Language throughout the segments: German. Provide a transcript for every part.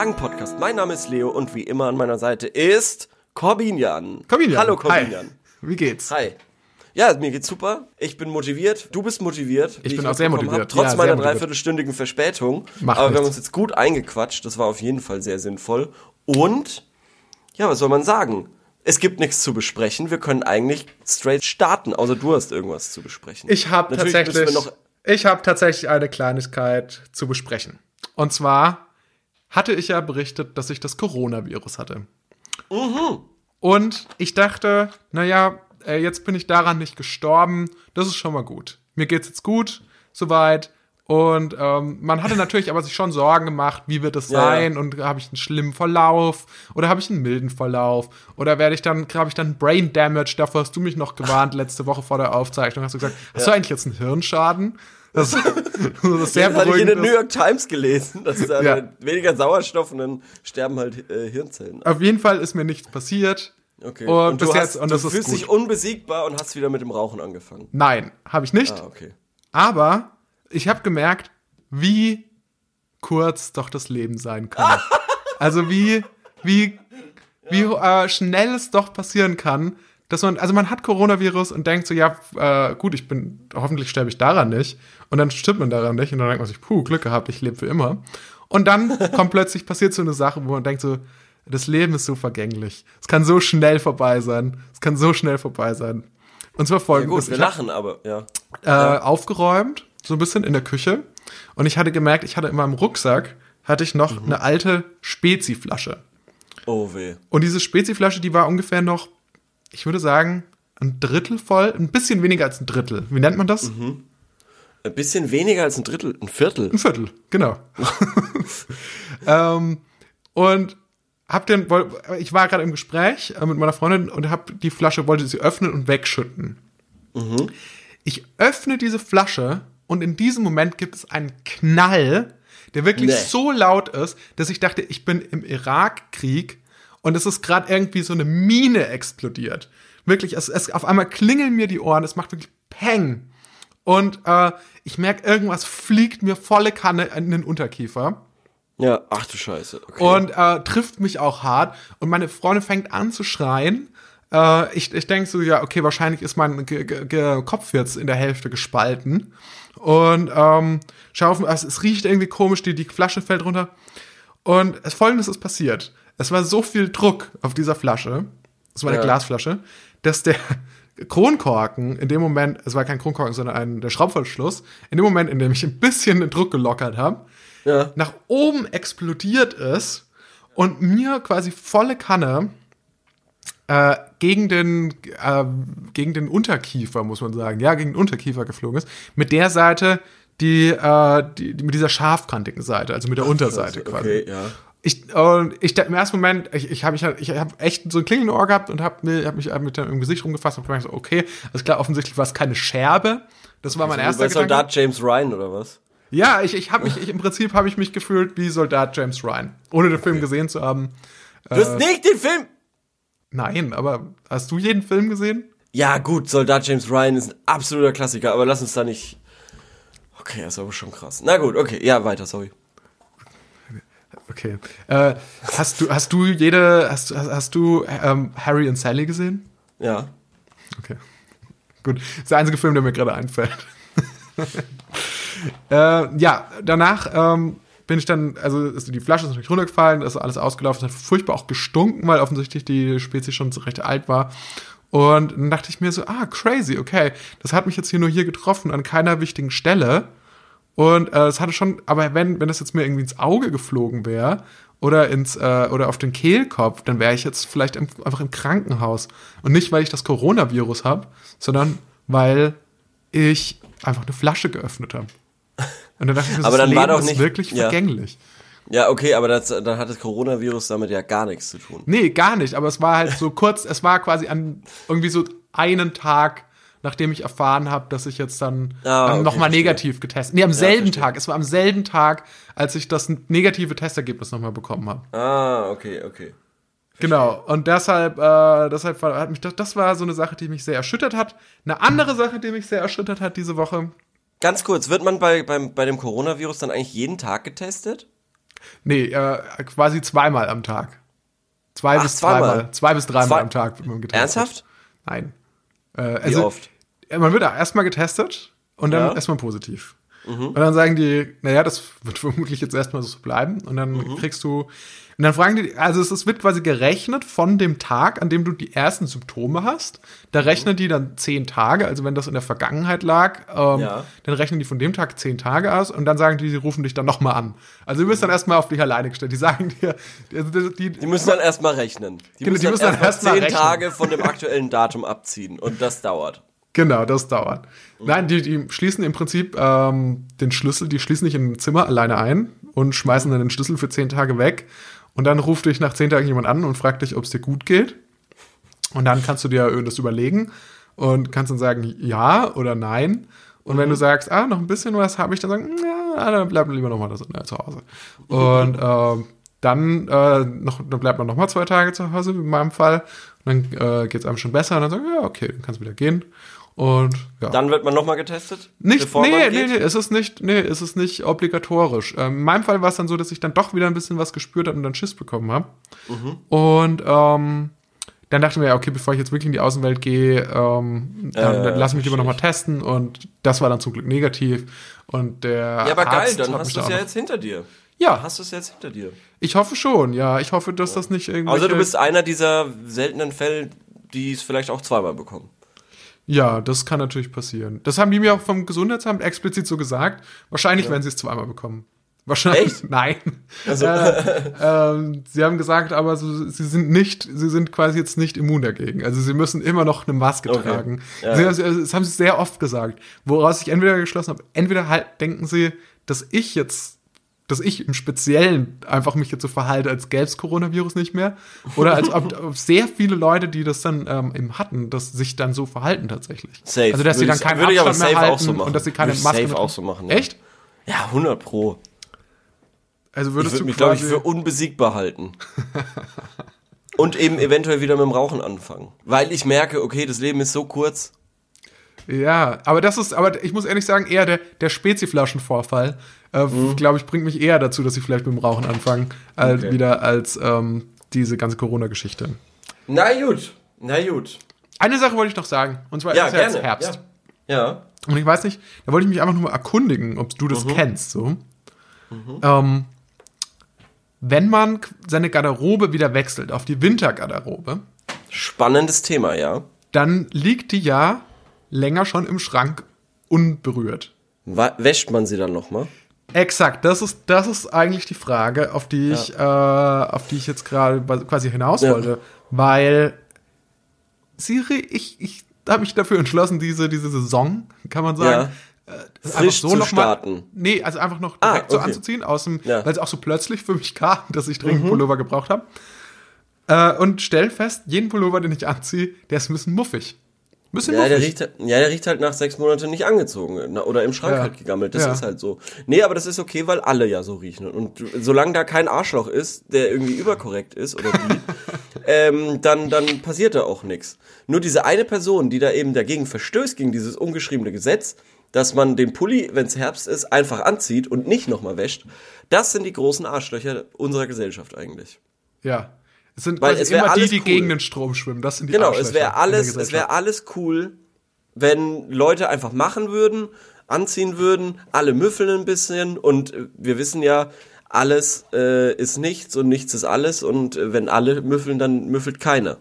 Fragen-Podcast. Mein Name ist Leo und wie immer an meiner Seite ist Corbinian. Corbinian. Hallo Corbinian. Hi. Wie geht's? Hi. Ja, mir geht's super. Ich bin motiviert. Du bist motiviert. Ich bin auch sehr motiviert. Hab, trotz Ja, meiner motiviert. dreiviertelstündigen Verspätung. Macht Aber wir haben nichts. uns jetzt gut eingequatscht. Das war auf jeden Fall sehr sinnvoll. Und, ja, was soll man sagen? Es gibt nichts zu besprechen. Wir können eigentlich straight starten, außer du hast irgendwas zu besprechen. Ich habe tatsächlich, ich habe tatsächlich eine Kleinigkeit zu besprechen. Und zwar hatte ich ja berichtet, dass ich das Coronavirus hatte. Mhm. Und ich dachte, naja, äh, jetzt bin ich daran nicht gestorben. Das ist schon mal gut. Mir geht's jetzt gut, soweit. Und ähm, man hatte natürlich aber sich schon Sorgen gemacht, wie wird es Ja, ja. sein und habe ich einen schlimmen Verlauf oder habe ich einen milden Verlauf oder werde ich dann habe ich dann Brain Damage? Davor hast du mich noch gewarnt letzte Woche vor der Aufzeichnung. Hast du gesagt, hast du eigentlich jetzt einen Hirnschaden? Das, das sehr hatte ich in der. New York Times gelesen, dass da Ja. weniger Sauerstoff und dann sterben halt äh, Hirnzellen. Auf jeden Fall ist mir nichts passiert. Okay. Und, du, bis hast, jetzt, und du fühlst gut. dich unbesiegbar und hast wieder mit dem Rauchen angefangen. Nein, habe ich nicht. Ah, okay. Aber ich habe gemerkt, wie kurz doch das Leben sein kann. also wie, wie, wie äh, schnell es doch passieren kann, dass man, also man hat Coronavirus und denkt so, ja, äh, gut, ich bin, hoffentlich sterbe ich daran nicht. Und dann stirbt man daran nicht und dann denkt man sich, puh, Glück gehabt, ich lebe für immer. Und dann kommt plötzlich passiert so eine Sache, wo man denkt so, das Leben ist so vergänglich. Es kann so schnell vorbei sein. Es kann so schnell vorbei sein. Und zwar Ja, folgendes. gut, wir Ich hab- lachen, aber ja. äh, aufgeräumt, so ein bisschen in der Küche. Und ich hatte gemerkt, ich hatte in meinem Rucksack, hatte ich noch eine alte Spezi-Flasche. Oh weh. Und diese Spezi-Flasche, die war ungefähr noch, ich würde sagen, ein Drittel voll, ein bisschen weniger als ein Drittel. Wie nennt man das? Ein bisschen weniger als ein Drittel, ein Viertel. Ein Viertel, genau. ähm, und hab den, ich war gerade im Gespräch äh, mit meiner Freundin und hab die Flasche, wollte sie öffnen und wegschütten. Ich öffne diese Flasche und in diesem Moment gibt es einen Knall, der wirklich Nee. so laut ist, dass ich dachte, ich bin im Irakkrieg und es ist gerade irgendwie so eine Mine explodiert. Wirklich, es, es auf einmal klingeln mir die Ohren, es macht wirklich Peng. Und äh, ich merke, irgendwas fliegt mir volle Kanne in den Unterkiefer Ja, ach du Scheiße. Okay. und äh, trifft mich auch hart. Und meine Freundin fängt an zu schreien. Äh, ich ich denke so, ja, okay, wahrscheinlich ist mein Ge Ge Ge Kopf jetzt in der Hälfte gespalten. Und ähm, schau auf, es, es riecht irgendwie komisch, die, die Flasche fällt runter. Und es, folgendes ist passiert. Es war so viel Druck auf dieser Flasche, es war eine Ja. Glasflasche, dass der Kronkorken in dem Moment, es war kein Kronkorken, sondern ein, der Schraubverschluss, in dem Moment, in dem ich ein bisschen den Druck gelockert habe, ja. nach oben explodiert ist und mir quasi volle Kanne äh, gegen, den, äh, gegen den Unterkiefer, muss man sagen, ja, gegen den Unterkiefer geflogen ist, mit der Seite, die, äh, die, die mit dieser scharfkantigen Seite, also mit der Unterseite quasi. Okay, ja. Ich, und ich im ersten Moment, ich, ich habe mich halt, ich habe echt so ein Klingeln Ohr gehabt und habe hab mich mit dem Gesicht rumgefasst und gemerkt, so, okay, alles klar, offensichtlich war es keine Scherbe. Das war mein Wie erster bei Gedanke. Soldat James Ryan oder was? Ja, ich, ich habe mich, ich, im Prinzip habe ich mich gefühlt wie Soldat James Ryan, ohne den Film gesehen zu haben. Du hast nicht den Film. Nein, aber hast du jeden Film gesehen? Ja, gut, Soldat James Ryan ist ein absoluter Klassiker, aber lass uns da nicht. Okay, das ist aber schon krass. Na gut, okay, ja, weiter, sorry. Okay. Äh, hast du, hast du jede, hast, hast, hast du ähm, Harry und Sally gesehen? Ja. Okay. Gut. Das ist der einzige Film, der mir gerade einfällt. äh, ja, danach ähm, bin ich dann, also ist die Flasche ist natürlich runtergefallen, ist alles ausgelaufen, es hat furchtbar auch gestunken, weil offensichtlich die Spezies schon recht alt war. Und dann dachte ich mir so, ah, crazy, okay, das hat mich jetzt hier nur hier getroffen, an keiner wichtigen Stelle. Und äh, es hatte schon, aber wenn, wenn das jetzt mir irgendwie ins Auge geflogen wäre oder ins äh, oder auf den Kehlkopf, dann wäre ich jetzt vielleicht im, einfach im Krankenhaus. Und nicht, weil ich das Coronavirus habe, sondern weil ich einfach eine Flasche geöffnet habe. Und dann dachte ich so, Aber das dann war Leben doch nicht- ist wirklich ja. vergänglich. Ja, okay, aber das, dann hat das Coronavirus damit ja gar nichts zu tun. Nee, gar nicht. Aber es war halt so kurz, es war quasi an irgendwie so einen Tag, nachdem ich erfahren habe, dass ich jetzt dann Ah, okay, nochmal verstehe. negativ getestet. Nee, am selben verstehe. Tag. Es war am selben Tag, als ich das negative Testergebnis nochmal bekommen habe. Ah, okay, okay. Genau. Und deshalb, äh, deshalb war, hat mich das, das war so eine Sache, die mich sehr erschüttert hat. Eine andere Sache, die mich sehr erschüttert hat diese Woche. Ganz kurz, wird man bei, beim, bei dem Coronavirus dann eigentlich jeden Tag getestet? Nee, äh, quasi zweimal am Tag. Zwei Ach, bis zweimal? dreimal. Zwei bis dreimal Zwei- am Tag wird man getestet. Ernsthaft? Nein. Äh, Wie also, oft? äh, Man wird erstmal getestet und dann Ja. Mhm. erstmal positiv. Und dann sagen die, naja, das wird vermutlich jetzt erstmal so bleiben. Und dann Mhm. kriegst du, und dann fragen die, also es, es wird quasi gerechnet von dem Tag, an dem du die ersten Symptome hast. Da rechnen die dann zehn Tage, also wenn das in der Vergangenheit lag, ähm, Ja. dann rechnen die von dem Tag zehn Tage aus und dann sagen die, sie rufen dich dann nochmal an. Also du wirst dann erstmal auf dich alleine gestellt. Die sagen dir, also die, Die müssen dann erstmal rechnen. Die Genau, müssen die dann müssen dann erstmal erstmal zehn rechnen. Tage von dem aktuellen Datum abziehen. Und das dauert. Genau, das dauert. Nein, die, die schließen im Prinzip ähm, den Schlüssel, die schließen dich in ein Zimmer alleine ein und schmeißen dann den Schlüssel für zehn Tage weg. Und dann ruft dich nach zehn Tagen jemand an und fragt dich, ob es dir gut geht. Und dann kannst du dir das überlegen und kannst dann sagen ja oder nein. Und wenn du sagst, ah, noch ein bisschen was habe ich, dann sagen, ja, dann bleib lieber noch mal das, äh, zu Hause. Und ähm, dann, äh, noch, dann bleibt man noch mal zwei Tage zu Hause, in meinem Fall. Und dann äh, geht es einem schon besser. Und dann sagen, ja, okay, dann kannst du wieder gehen. Und ja. Dann wird man nochmal getestet? Nicht, nee, nee, nee, es ist nicht, nee, es ist nicht obligatorisch. Ähm, in meinem Fall war es dann so, dass ich dann doch wieder ein bisschen was gespürt habe und dann Schiss bekommen habe. Mhm. Und ähm, dann dachte ich mir, ja, okay, bevor ich jetzt wirklich in die Außenwelt gehe, ähm, dann Äh, lass mich lieber nochmal testen. Und das war dann zum Glück negativ. Und der Ja, aber geil, Arzt dann hat hast du es ja jetzt hinter dir. Ja. Dann hast du es jetzt hinter dir. Ich hoffe schon, ja. Ich hoffe, dass das nicht irgendwie. Also du bist einer dieser seltenen Fälle, die es vielleicht auch zweimal bekommen. Ja, das kann natürlich passieren. Das haben die mir auch vom Gesundheitsamt explizit so gesagt. Wahrscheinlich werden sie es zweimal bekommen. Wahrscheinlich. Echt? Nein. Also- Äh, ähm, sie haben gesagt, aber so, sie sind nicht, sie sind quasi jetzt nicht immun dagegen. Also sie müssen immer noch eine Maske Okay. tragen. Ja. Sie, also, das haben sie sehr oft gesagt. Woraus ich entweder geschlossen habe, entweder halt denken sie, dass ich jetzt dass ich im Speziellen einfach mich jetzt so verhalte, als gäbe es Coronavirus nicht mehr. Oder als ob, ob sehr viele Leute, die das dann ähm, eben hatten, dass sich dann so verhalten tatsächlich. Safe. Also dass sie Würde dann ich- keinen ich Abstand mehr halten so machen. und dass sie keine Würde ich Maske safe auch so machen, ja. Echt? Ja, 100 pro. Also Ich würdest würde du mich, glaube ich, für unbesiegbar halten. Und eben eventuell wieder mit dem Rauchen anfangen. Weil ich merke, okay, das Leben ist so kurz. Ja, aber das ist, aber ich muss ehrlich sagen, eher der, der Speziflaschenvorfall, äh, Mhm. glaube ich, bringt mich eher dazu, dass ich vielleicht mit dem Rauchen anfange, äh, Okay. wieder als ähm, diese ganze Corona-Geschichte. Na gut, na gut. Eine Sache wollte ich noch sagen, und zwar Ja, ist es ja jetzt. Herbst. Ja. ja. Und ich weiß nicht, da wollte ich mich einfach nur mal erkundigen, ob du Mhm. das kennst, so. Ähm, wenn man seine Garderobe wieder wechselt auf die Wintergarderobe, Spannendes Thema, ja. dann liegt die ja länger schon im Schrank unberührt. Wa wäscht man sie dann nochmal? Exakt, das ist, das ist eigentlich die Frage, auf die ich, äh, auf die ich jetzt gerade quasi hinaus Ja. wollte. Weil Siri, ich, ich habe mich dafür entschlossen, diese, diese Saison, kann man sagen, äh, das Frisch zu noch starten. Mal, nee, also einfach noch Ah, direkt so okay. anzuziehen, aus dem, Ja. Mhm. weil es auch so plötzlich für mich kam, dass ich dringend einen Pullover gebraucht habe. Äh, und stell fest, jeden Pullover, den ich anziehe, der ist ein bisschen muffig. Bisschen Ja, der riecht, halt- ja, der riecht halt nach sechs Monaten nicht angezogen oder im Schrank Ja. halt gegammelt. Das Ja. ist halt so. Nee, aber das ist okay, weil alle ja so riechen. Und solange da kein Arschloch ist, der irgendwie überkorrekt ist oder die, ähm, dann, dann passiert da auch nichts. Nur diese eine Person, die da eben dagegen verstößt, gegen dieses ungeschriebene Gesetz, dass man den Pulli, wenn es Herbst ist, einfach anzieht und nicht nochmal wäscht, das sind die großen Arschlöcher unserer Gesellschaft eigentlich. Ja. Es sind Weil es immer die, alles die cool. gegen den Strom schwimmen. Das sind die Genau, es wäre alles, es wäre alles cool, wenn Leute einfach machen würden, anziehen würden, alle müffeln ein bisschen und wir wissen ja, alles äh, ist nichts und nichts ist alles und äh, wenn alle müffeln, dann müffelt keiner.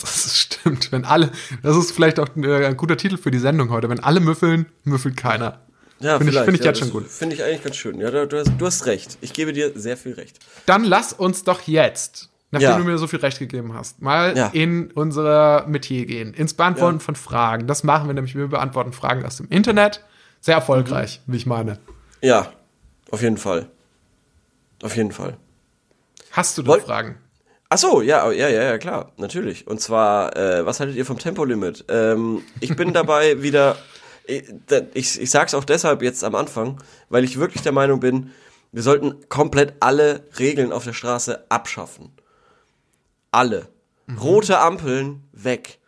Das stimmt. Wenn alle, das ist vielleicht auch ein, äh, ein guter Titel für die Sendung heute. Wenn alle müffeln, müffelt keiner. Ja, Finde ich- finde ich ja, jetzt schon gut. Finde ich eigentlich ganz schön. Ja, du, hast, du hast recht. Ich gebe dir sehr viel recht. Dann lass uns doch jetzt, nachdem Ja. du mir so viel Recht gegeben hast, mal Ja. in unser Metier gehen, ins Beantworten Ja. von Fragen. Das machen wir nämlich. Wir beantworten Fragen aus dem Internet. Sehr erfolgreich, wie ich meine. Ja, auf jeden Fall. Auf jeden Fall. Hast du da Woll- Fragen? Ach so, ja, ja, ja, ja, klar, natürlich. Und zwar, äh, was haltet ihr vom Tempolimit? Ähm, ich bin dabei wieder, ich, ich sag's auch deshalb jetzt am Anfang, weil ich wirklich der Meinung bin, wir sollten komplett alle Regeln auf der Straße abschaffen. Alle. Rote Ampeln weg.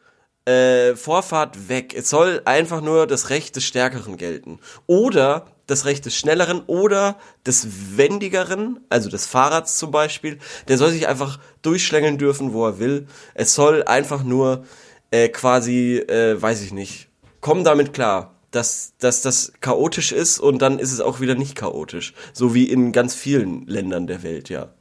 äh, Vorfahrt weg. Es soll einfach nur das Recht des Stärkeren gelten. Oder das Recht des Schnelleren oder des Wendigeren, also des Fahrrads zum Beispiel. Der soll sich einfach durchschlängeln dürfen, wo er will. Es soll einfach nur äh, quasi, äh, weiß ich nicht, komm damit klar, dass, dass das chaotisch ist und dann ist es auch wieder nicht chaotisch. So wie in ganz vielen Ländern der Welt, ja.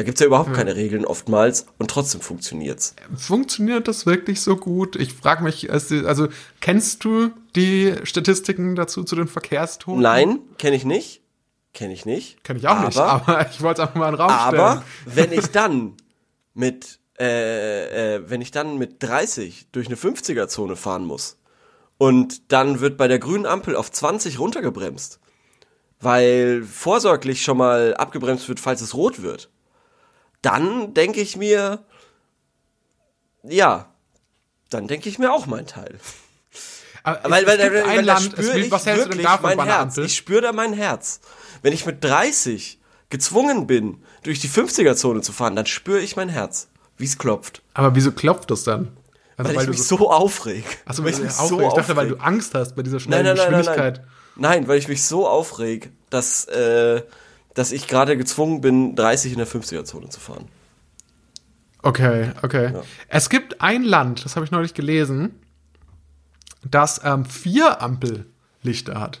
Da gibt's ja überhaupt keine Regeln oftmals und trotzdem funktioniert's. Funktioniert das wirklich so gut? Ich frage mich, also kennst du die Statistiken dazu zu den Verkehrstoten? Nein, kenne ich nicht. Kenne ich nicht. Kenne ich auch aber, nicht, aber ich wollte es einfach mal in den Raum Aber stellen. wenn ich dann mit, äh, äh, wenn ich dann mit 30 durch eine 50er-Zone fahren muss und dann wird bei der grünen Ampel auf 20 runtergebremst, weil vorsorglich schon mal abgebremst wird, falls es rot wird, dann denke ich mir, ja, dann denke ich mir auch mein Teil. Aber Weil, es, weil, es weil, weil Land, spüre es, ich was hältst du denn wirklich davon mein Herz. Ich spüre da mein Herz. Wenn ich mit 30 gezwungen bin, durch die 50er-Zone zu fahren, dann spüre ich mein Herz, wie es klopft. Aber wieso klopft das dann? Also, Weil, ich mich so, aufreg. Achso, weil weil ich ich mich so Ich dachte, weil aufreg. du Angst hast bei dieser Nein, schnellen nein, nein, nein, Geschwindigkeit. nein. Nein, weil ich mich so aufreg, dass, äh, dass ich gerade gezwungen bin, 30 in der 50er-Zone zu fahren. Okay, okay. Es gibt ein Land, das habe ich neulich gelesen, das ähm, vier Ampellichter hat.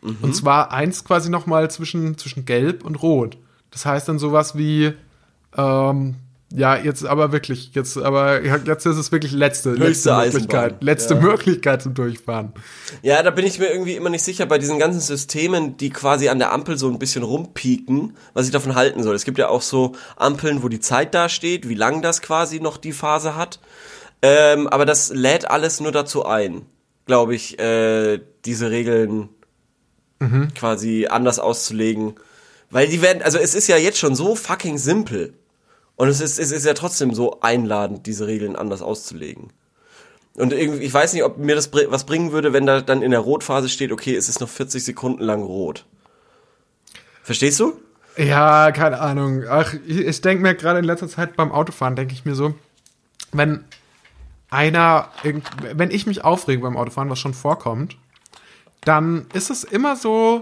Mhm. Und zwar eins quasi nochmal zwischen, zwischen Gelb und Rot. Das heißt dann sowas wie, ähm, ja, jetzt aber wirklich, jetzt aber jetzt ist es wirklich letzte, letzte Höchste Möglichkeit, Eisenbahn. letzte Ja. Möglichkeit zum Durchfahren. Ja, da bin ich mir irgendwie immer nicht sicher bei diesen ganzen Systemen, die quasi an der Ampel so ein bisschen rumpieken, was ich davon halten soll. Es gibt ja auch so Ampeln, wo die Zeit dasteht, wie lang das quasi noch die Phase hat. Ähm, aber das lädt alles nur dazu ein, glaube ich, äh, diese Regeln quasi anders auszulegen. Weil die werden, also es ist ja jetzt schon so fucking simpel. Und es ist, es ist ja trotzdem so einladend, diese Regeln anders auszulegen. Und irgendwie, ich weiß nicht, ob mir das was bringen würde, wenn da dann in der Rotphase steht, okay, es ist noch 40 Sekunden lang rot. Verstehst du? Ja, keine Ahnung. Ach, ich, ich denke mir gerade in letzter Zeit beim Autofahren, denke ich mir so, wenn einer, wenn ich mich aufrege beim Autofahren, was schon vorkommt, dann ist es immer so,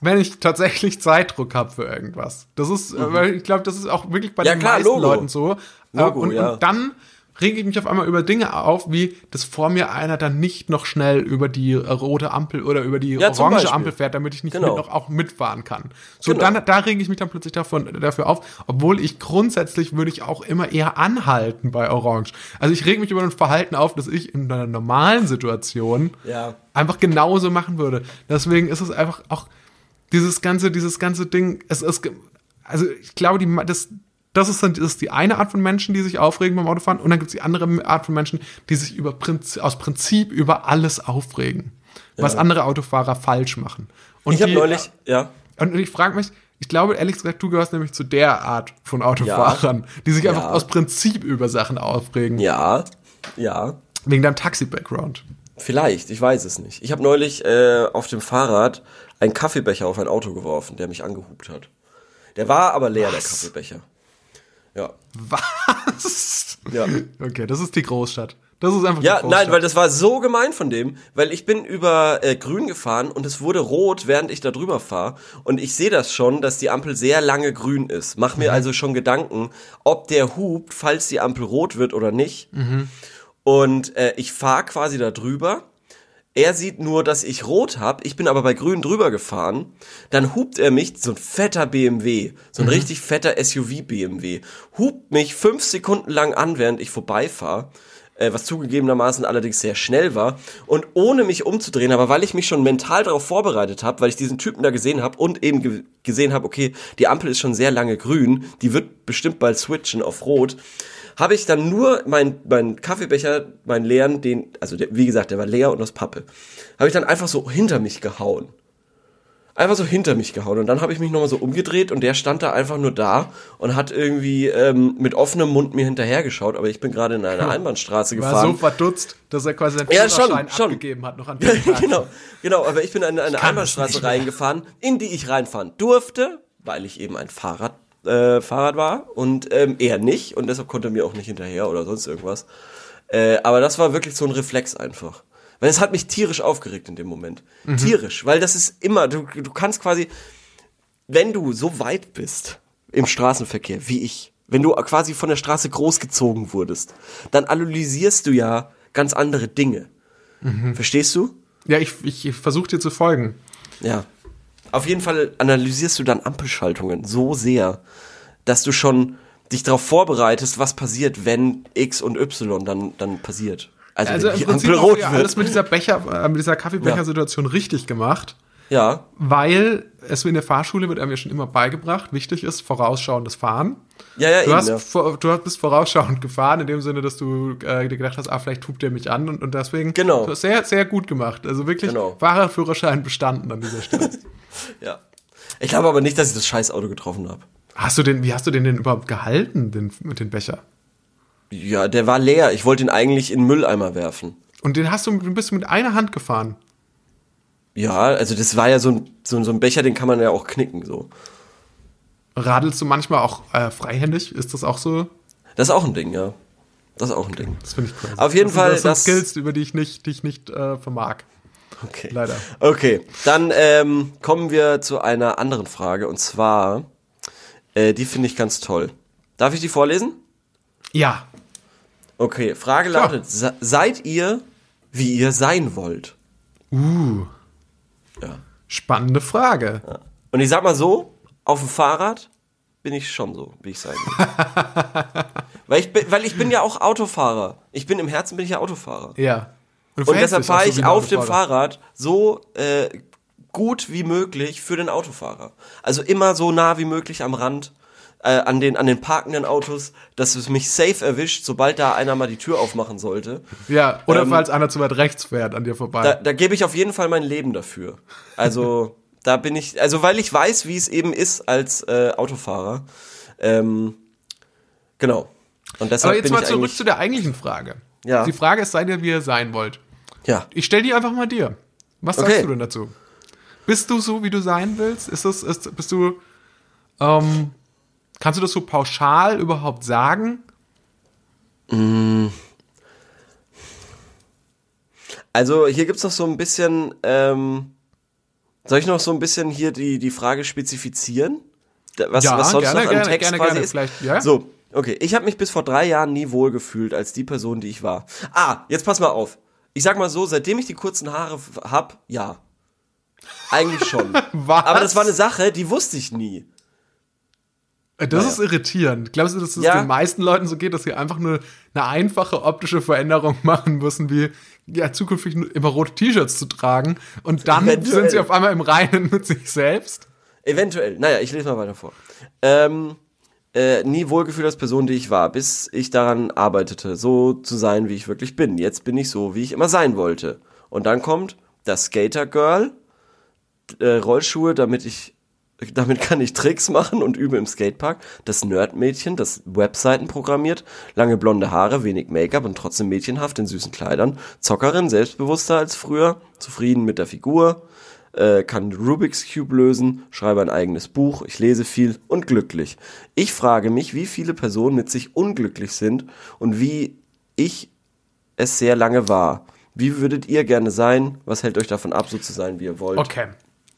wenn ich tatsächlich Zeitdruck habe für irgendwas. Das ist, äh, weil ich glaube, das ist auch wirklich bei Mhm. Ja, den klar, meisten Logo. Leuten so. Logo, und, ja. und dann rege ich mich auf einmal über Dinge auf, wie, dass vor mir einer dann nicht noch schnell über die äh, rote Ampel oder über die Ja, orange. Ampel fährt, damit ich nicht Genau. mit noch auch mitfahren kann. So, Genau. dann, da rege ich mich dann plötzlich davon, dafür auf, obwohl ich grundsätzlich würde ich auch immer eher anhalten bei Orange. Also ich rege mich über ein Verhalten auf, das ich in einer normalen Situation Ja. einfach genauso machen würde. Deswegen ist es einfach auch dieses ganze, dieses ganze Ding, es ist, also ich glaube, die, das, das ist, dann, das ist die eine Art von Menschen, die sich aufregen beim Autofahren und dann gibt es die andere Art von Menschen, die sich über Prinzip, aus Prinzip über alles aufregen, was andere Autofahrer falsch machen. Und Ich habe neulich, ja. und ich frage mich, ich glaube, ehrlich gesagt, du gehörst nämlich zu der Art von Autofahrern, die sich einfach Ja. aus Prinzip über Sachen aufregen. Ja, ja. Wegen deinem Taxi-Background. Vielleicht, ich weiß es nicht. Ich habe neulich äh, auf dem Fahrrad einen Kaffeebecher auf ein Auto geworfen, der mich angehupt hat. Der war aber leer, der Kaffeebecher. Ja. Was? Ja. Okay, das ist die Großstadt. Das ist einfach Ja, nein, weil das war so gemein von dem, weil ich bin über äh, grün gefahren und es wurde rot, während ich da drüber fahre. Und ich sehe das schon, dass die Ampel sehr lange grün ist. Mach mir also schon Gedanken, ob der hupt, falls die Ampel rot wird oder nicht. Und äh, ich fahre quasi da drüber. Er sieht nur, dass ich rot hab. Ich bin aber bei grün drüber gefahren. Dann hupt er mich, so ein fetter BMW, so ein richtig fetter SUV-BMW, hupt mich fünf Sekunden lang an, während ich vorbeifahre. Äh, was zugegebenermaßen allerdings sehr schnell war. Und ohne mich umzudrehen, aber weil ich mich schon mental darauf vorbereitet habe, weil ich diesen Typen da gesehen habe und eben ge gesehen habe, okay, die Ampel ist schon sehr lange grün, die wird bestimmt bald switchen auf rot, habe ich dann nur mein, mein Kaffeebecher, meinen leeren, den, also der, wie gesagt, der war leer und aus Pappe, habe ich dann einfach so hinter mich gehauen. Einfach so hinter mich gehauen. Und dann habe ich mich nochmal so umgedreht und der stand da einfach nur da und hat irgendwie ähm, mit offenem Mund mir hinterhergeschaut, aber ich bin gerade in eine Einbahnstraße war gefahren. so verdutzt, dass er quasi seinen Ja, schon, Führerschein schon. abgegeben hat noch an dem Tag. genau, genau, aber ich bin in eine Einbahnstraße reingefahren, in die ich reinfahren durfte, weil ich eben ein Fahrrad, äh, Fahrrad war und ähm, er nicht und deshalb konnte er mir auch nicht hinterher oder sonst irgendwas. Äh, aber das war wirklich so ein Reflex einfach. Weil es hat mich tierisch aufgeregt in dem Moment. Mhm. Tierisch, weil das ist immer, du, du kannst quasi, wenn du so weit bist im Straßenverkehr wie ich, wenn du quasi von der Straße großgezogen wurdest, dann analysierst du ja ganz andere Dinge. Mhm. Verstehst du? Ja, ich, ich, ich versuche dir zu folgen. Ja. Auf jeden Fall analysierst du dann Ampelschaltungen so sehr, dass du schon dich darauf vorbereitest, was passiert, wenn X und Y dann, dann passiert. Also, Also wenn die Ampel rot ja wird. alles mit dieser Becher, äh, mit dieser Kaffeebecher-Situation richtig gemacht, Ja, weil es in der Fahrschule wird einem ja schon immer beigebracht, wichtig ist vorausschauendes Fahren. ja, ja, Du, eben, hast ja. vor, du bist vorausschauend gefahren, in dem Sinne, dass du äh, dir gedacht hast, ah, vielleicht tubt der mich an und, und deswegen Genau. sehr, sehr gut gemacht. Also wirklich Genau. Fahrradführerschein bestanden an dieser Stelle. ja. Ich glaube aber nicht, dass ich das scheiß Auto getroffen habe. hast du den, wie hast du den denn überhaupt gehalten, den, mit dem Becher? Ja, der war leer. Ich wollte ihn eigentlich in den Mülleimer werfen. Und den hast du, du bist mit einer Hand gefahren. Ja, also das war ja so ein, so, so ein Becher, den kann man ja auch knicken, so. Radelst du manchmal auch äh, freihändig? Ist das auch so? Das ist auch ein Ding, ja. Das ist auch ein Ding. Das finde ich crazy. Auf jeden das Fall, Sind, das sind das- Skills, über die ich nicht, die ich nicht äh, vermag. Okay. Leider. Okay, dann ähm, kommen wir zu einer anderen Frage und zwar, äh, die finde ich ganz toll. Darf ich die vorlesen? Ja. Okay, Frage Klar. lautet, se seid ihr, wie ihr sein wollt? Uh, Ja. spannende Frage. Und ich sag mal so, auf dem Fahrrad bin ich schon so, wie ich sein will. weil, ich bin, weil ich bin ja auch Autofahrer. Ich bin im Herzen bin ich ja Autofahrer. Ja. Und verhältst deshalb fahre ich auf dem. Fahrrad so äh, gut wie möglich für den Autofahrer. Also immer so nah wie möglich am Rand, äh, an, den, an den parkenden Autos, dass es mich safe erwischt, sobald da einer mal die Tür aufmachen sollte. Ja, oder Ähm, falls einer zu weit rechts fährt an dir vorbei. Da, da gebe ich auf jeden Fall mein Leben dafür. Also da bin ich, also weil ich weiß, wie es eben ist als äh, Autofahrer. Ähm, genau. Und deshalb Aber jetzt mal zurück zu der eigentlichen Frage. Ja. Die Frage ist, seid ihr, wie ihr sein wollt. Ja. Ich stelle die einfach mal dir. Was Okay. sagst du denn dazu? Bist du so, wie du sein willst? Ist das, ist, bist du, ähm, kannst du das so pauschal überhaupt sagen? Also hier gibt's noch so ein bisschen, ähm, soll ich noch so ein bisschen hier die, die Frage spezifizieren? Was, Ja, was sonst gerne, noch gerne, Text gerne, quasi gerne, ist? vielleicht, ja. So, okay. Ich habe mich bis vor drei Jahren nie wohl gefühlt als die Person, die ich war. Ah, jetzt pass mal auf. Ich sag mal so, seitdem ich die kurzen Haare hab, ja. Eigentlich schon. Was? Aber das war eine Sache, die wusste ich nie. Äh, Das Naja. ist irritierend. Glaubst du, dass es Ja. den meisten Leuten so geht, dass sie einfach nur eine einfache optische Veränderung machen müssen, wie ja, zukünftig immer rote T-Shirts zu tragen und dann Eventuell. sind sie auf einmal im Reinen mit sich selbst? Eventuell. Naja, ich lese mal weiter vor. Ähm, äh, nie wohlgefühlt als Person, die ich war, bis ich daran arbeitete, so zu sein, wie ich wirklich bin. Jetzt bin ich so, wie ich immer sein wollte. Und dann kommt das Skater Girl, äh, Rollschuhe, damit ich, damit kann ich Tricks machen und übe im Skatepark. Das Nerdmädchen, das Webseiten programmiert, lange blonde Haare, wenig Make-up und trotzdem mädchenhaft in süßen Kleidern. Zockerin, selbstbewusster als früher, zufrieden mit der Figur, äh, kann Rubik's Cube lösen, schreibe ein eigenes Buch, ich lese viel und glücklich. Ich frage mich, wie viele Personen mit sich unglücklich sind und wie ich es sehr lange war. Wie würdet ihr gerne sein? Was hält euch davon ab, so zu sein, wie ihr wollt? Okay.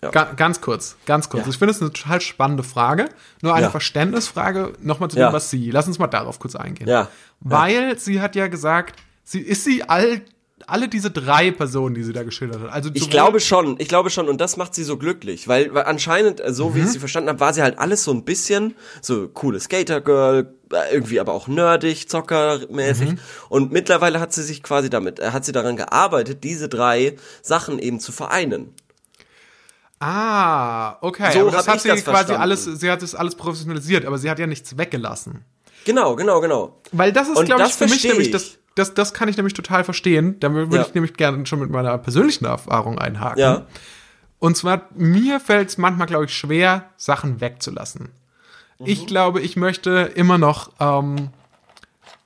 Ja. Ga ganz kurz, ganz kurz. Ja. Ich finde es eine total spannende Frage. Nur eine Ja. Verständnisfrage nochmal zu dem, was sie. Lass uns mal darauf kurz eingehen. Ja. Weil sie hat ja gesagt, sie ist sie all, alle diese drei Personen, die sie da geschildert hat. Also Ich glaube schon, ich glaube schon, und das macht sie so glücklich, weil, weil anscheinend, äh, so wie Mhm. ich sie verstanden habe, war sie halt alles so ein bisschen so coole Skater-Girl, äh, irgendwie aber auch nerdig, zockermäßig. Mhm. Und mittlerweile hat sie sich quasi damit, äh, hat sie daran gearbeitet, diese drei Sachen eben zu vereinen. Ah, okay. So aber das hat sie das quasi verstanden. alles, sie hat das alles professionalisiert, aber sie hat ja nichts weggelassen. Genau, genau, genau. Weil das ist, glaube ich, für mich nämlich, ich. das, das, das kann ich nämlich total verstehen. Da würde Ja. ich nämlich gerne schon mit meiner persönlichen Erfahrung einhaken. Ja. Und zwar, mir fällt es manchmal, glaube ich, schwer, Sachen wegzulassen. Mhm. Ich glaube, ich möchte immer noch, ähm,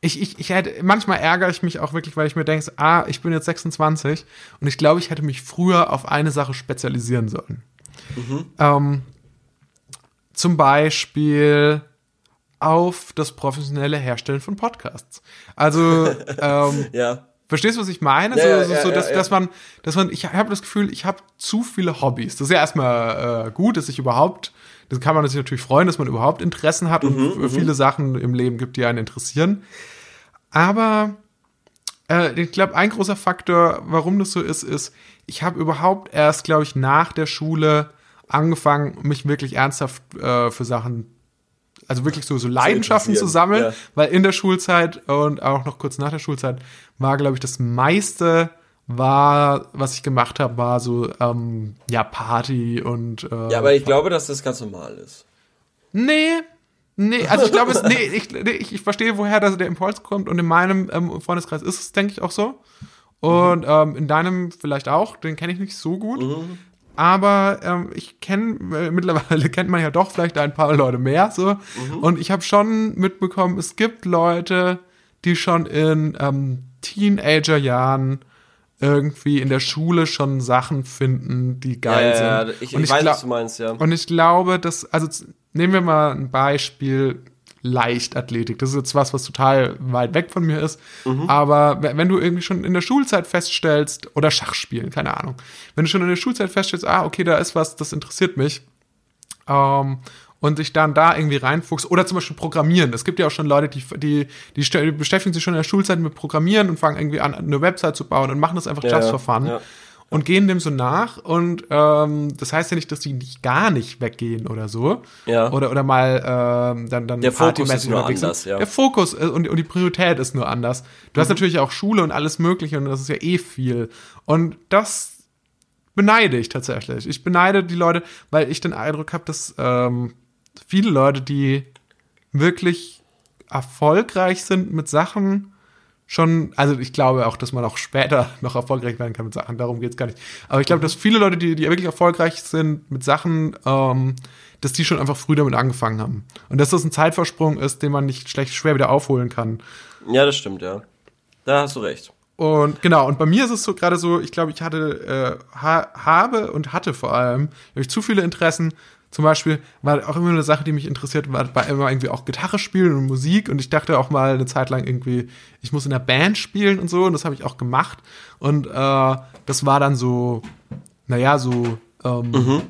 ich, ich, ich hätte, manchmal ärgere ich mich auch wirklich, weil ich mir denke, ah, ich bin jetzt 26 und ich glaube, ich hätte mich früher auf eine Sache spezialisieren sollen. Mhm. Ähm, zum Beispiel auf das professionelle Herstellen von Podcasts. Also, ähm, Ja. Verstehst du, was ich meine? Ja, ja, so, so, ja, so, dass, ja, dass man, dass man, ich habe das Gefühl, ich habe zu viele Hobbys. Das ist ja erstmal äh, gut, dass ich überhaupt, das kann man sich natürlich freuen, dass man überhaupt Interessen hat Mhm, und f- viele Sachen im Leben gibt, die einen interessieren. Aber äh, ich glaube, ein großer Faktor, warum das so ist, ist, ich habe überhaupt erst, glaube ich, nach der Schule angefangen, mich wirklich ernsthaft äh, für Sachen, also wirklich so, so Leidenschaften zu sammeln, ja. weil in der Schulzeit und auch noch kurz nach der Schulzeit war, glaube ich, das meiste war, was ich gemacht habe, war so, ähm, ja, Party und äh, Ja, aber ich glaube, dass das ganz normal ist. Nee, nee, also ich glaube, nee, ich, nee, ich, ich verstehe, woher das, der Impuls kommt und in meinem ähm, Freundeskreis ist es, denke ich, auch so. Und ähm, in deinem vielleicht auch, den kenne ich nicht so gut. Aber ähm, ich kenne, äh, mittlerweile kennt man ja doch vielleicht ein paar Leute mehr so. Und ich habe schon mitbekommen, es gibt Leute, die schon in ähm, Teenagerjahren irgendwie in der Schule schon Sachen finden, die geil ja, ja, sind. ich, Und ich weiß, was du meinst, ja. und ich glaube, dass, also nehmen wir mal ein Beispiel Leichtathletik. Das ist jetzt was, was total weit weg von mir ist. Aber we- wenn du irgendwie schon in der Schulzeit feststellst, oder Schachspielen, keine Ahnung, wenn du schon in der Schulzeit feststellst, ah, okay, da ist was, das interessiert mich, ähm, und sich dann da irgendwie reinfuchst, oder zum Beispiel Programmieren. Es gibt ja auch schon Leute, die, die, die beschäftigen sich schon in der Schulzeit mit Programmieren und fangen irgendwie an, eine Website zu bauen und machen das einfach Ja, just for fun ja. Und gehen dem so nach und ähm, das heißt ja nicht, dass die nicht gar nicht weggehen oder so. Ja. Oder, oder mal ähm, dann, dann Der Fokus ist nur anders, ja. Mhm. Der Fokus äh, und, und die Priorität ist nur anders. Du hast natürlich auch Schule und alles Mögliche und das ist ja eh viel. Und das beneide ich tatsächlich. Ich beneide die Leute, weil ich den Eindruck habe, dass ähm, viele Leute, die wirklich erfolgreich sind mit Sachen, schon, also ich glaube auch, dass man auch später noch erfolgreich werden kann mit Sachen, darum geht's gar nicht. Aber ich glaube, dass viele Leute, die, die wirklich erfolgreich sind mit Sachen, ähm, dass die schon einfach früh damit angefangen haben. Und dass das ein Zeitversprung ist, den man nicht schlecht schwer wieder aufholen kann. Ja, das stimmt, ja. Da hast du recht. Und genau, und bei mir ist es so gerade so, ich glaube, ich hatte, äh, ha habe und hatte vor allem, habe ich zu viele Interessen. Zum Beispiel war auch immer eine Sache, die mich interessiert, war, war immer irgendwie auch Gitarre spielen und Musik. Und ich dachte auch mal eine Zeit lang irgendwie, ich muss in der Band spielen und so. Und das habe ich auch gemacht. Und äh, das war dann so, naja, so, ähm,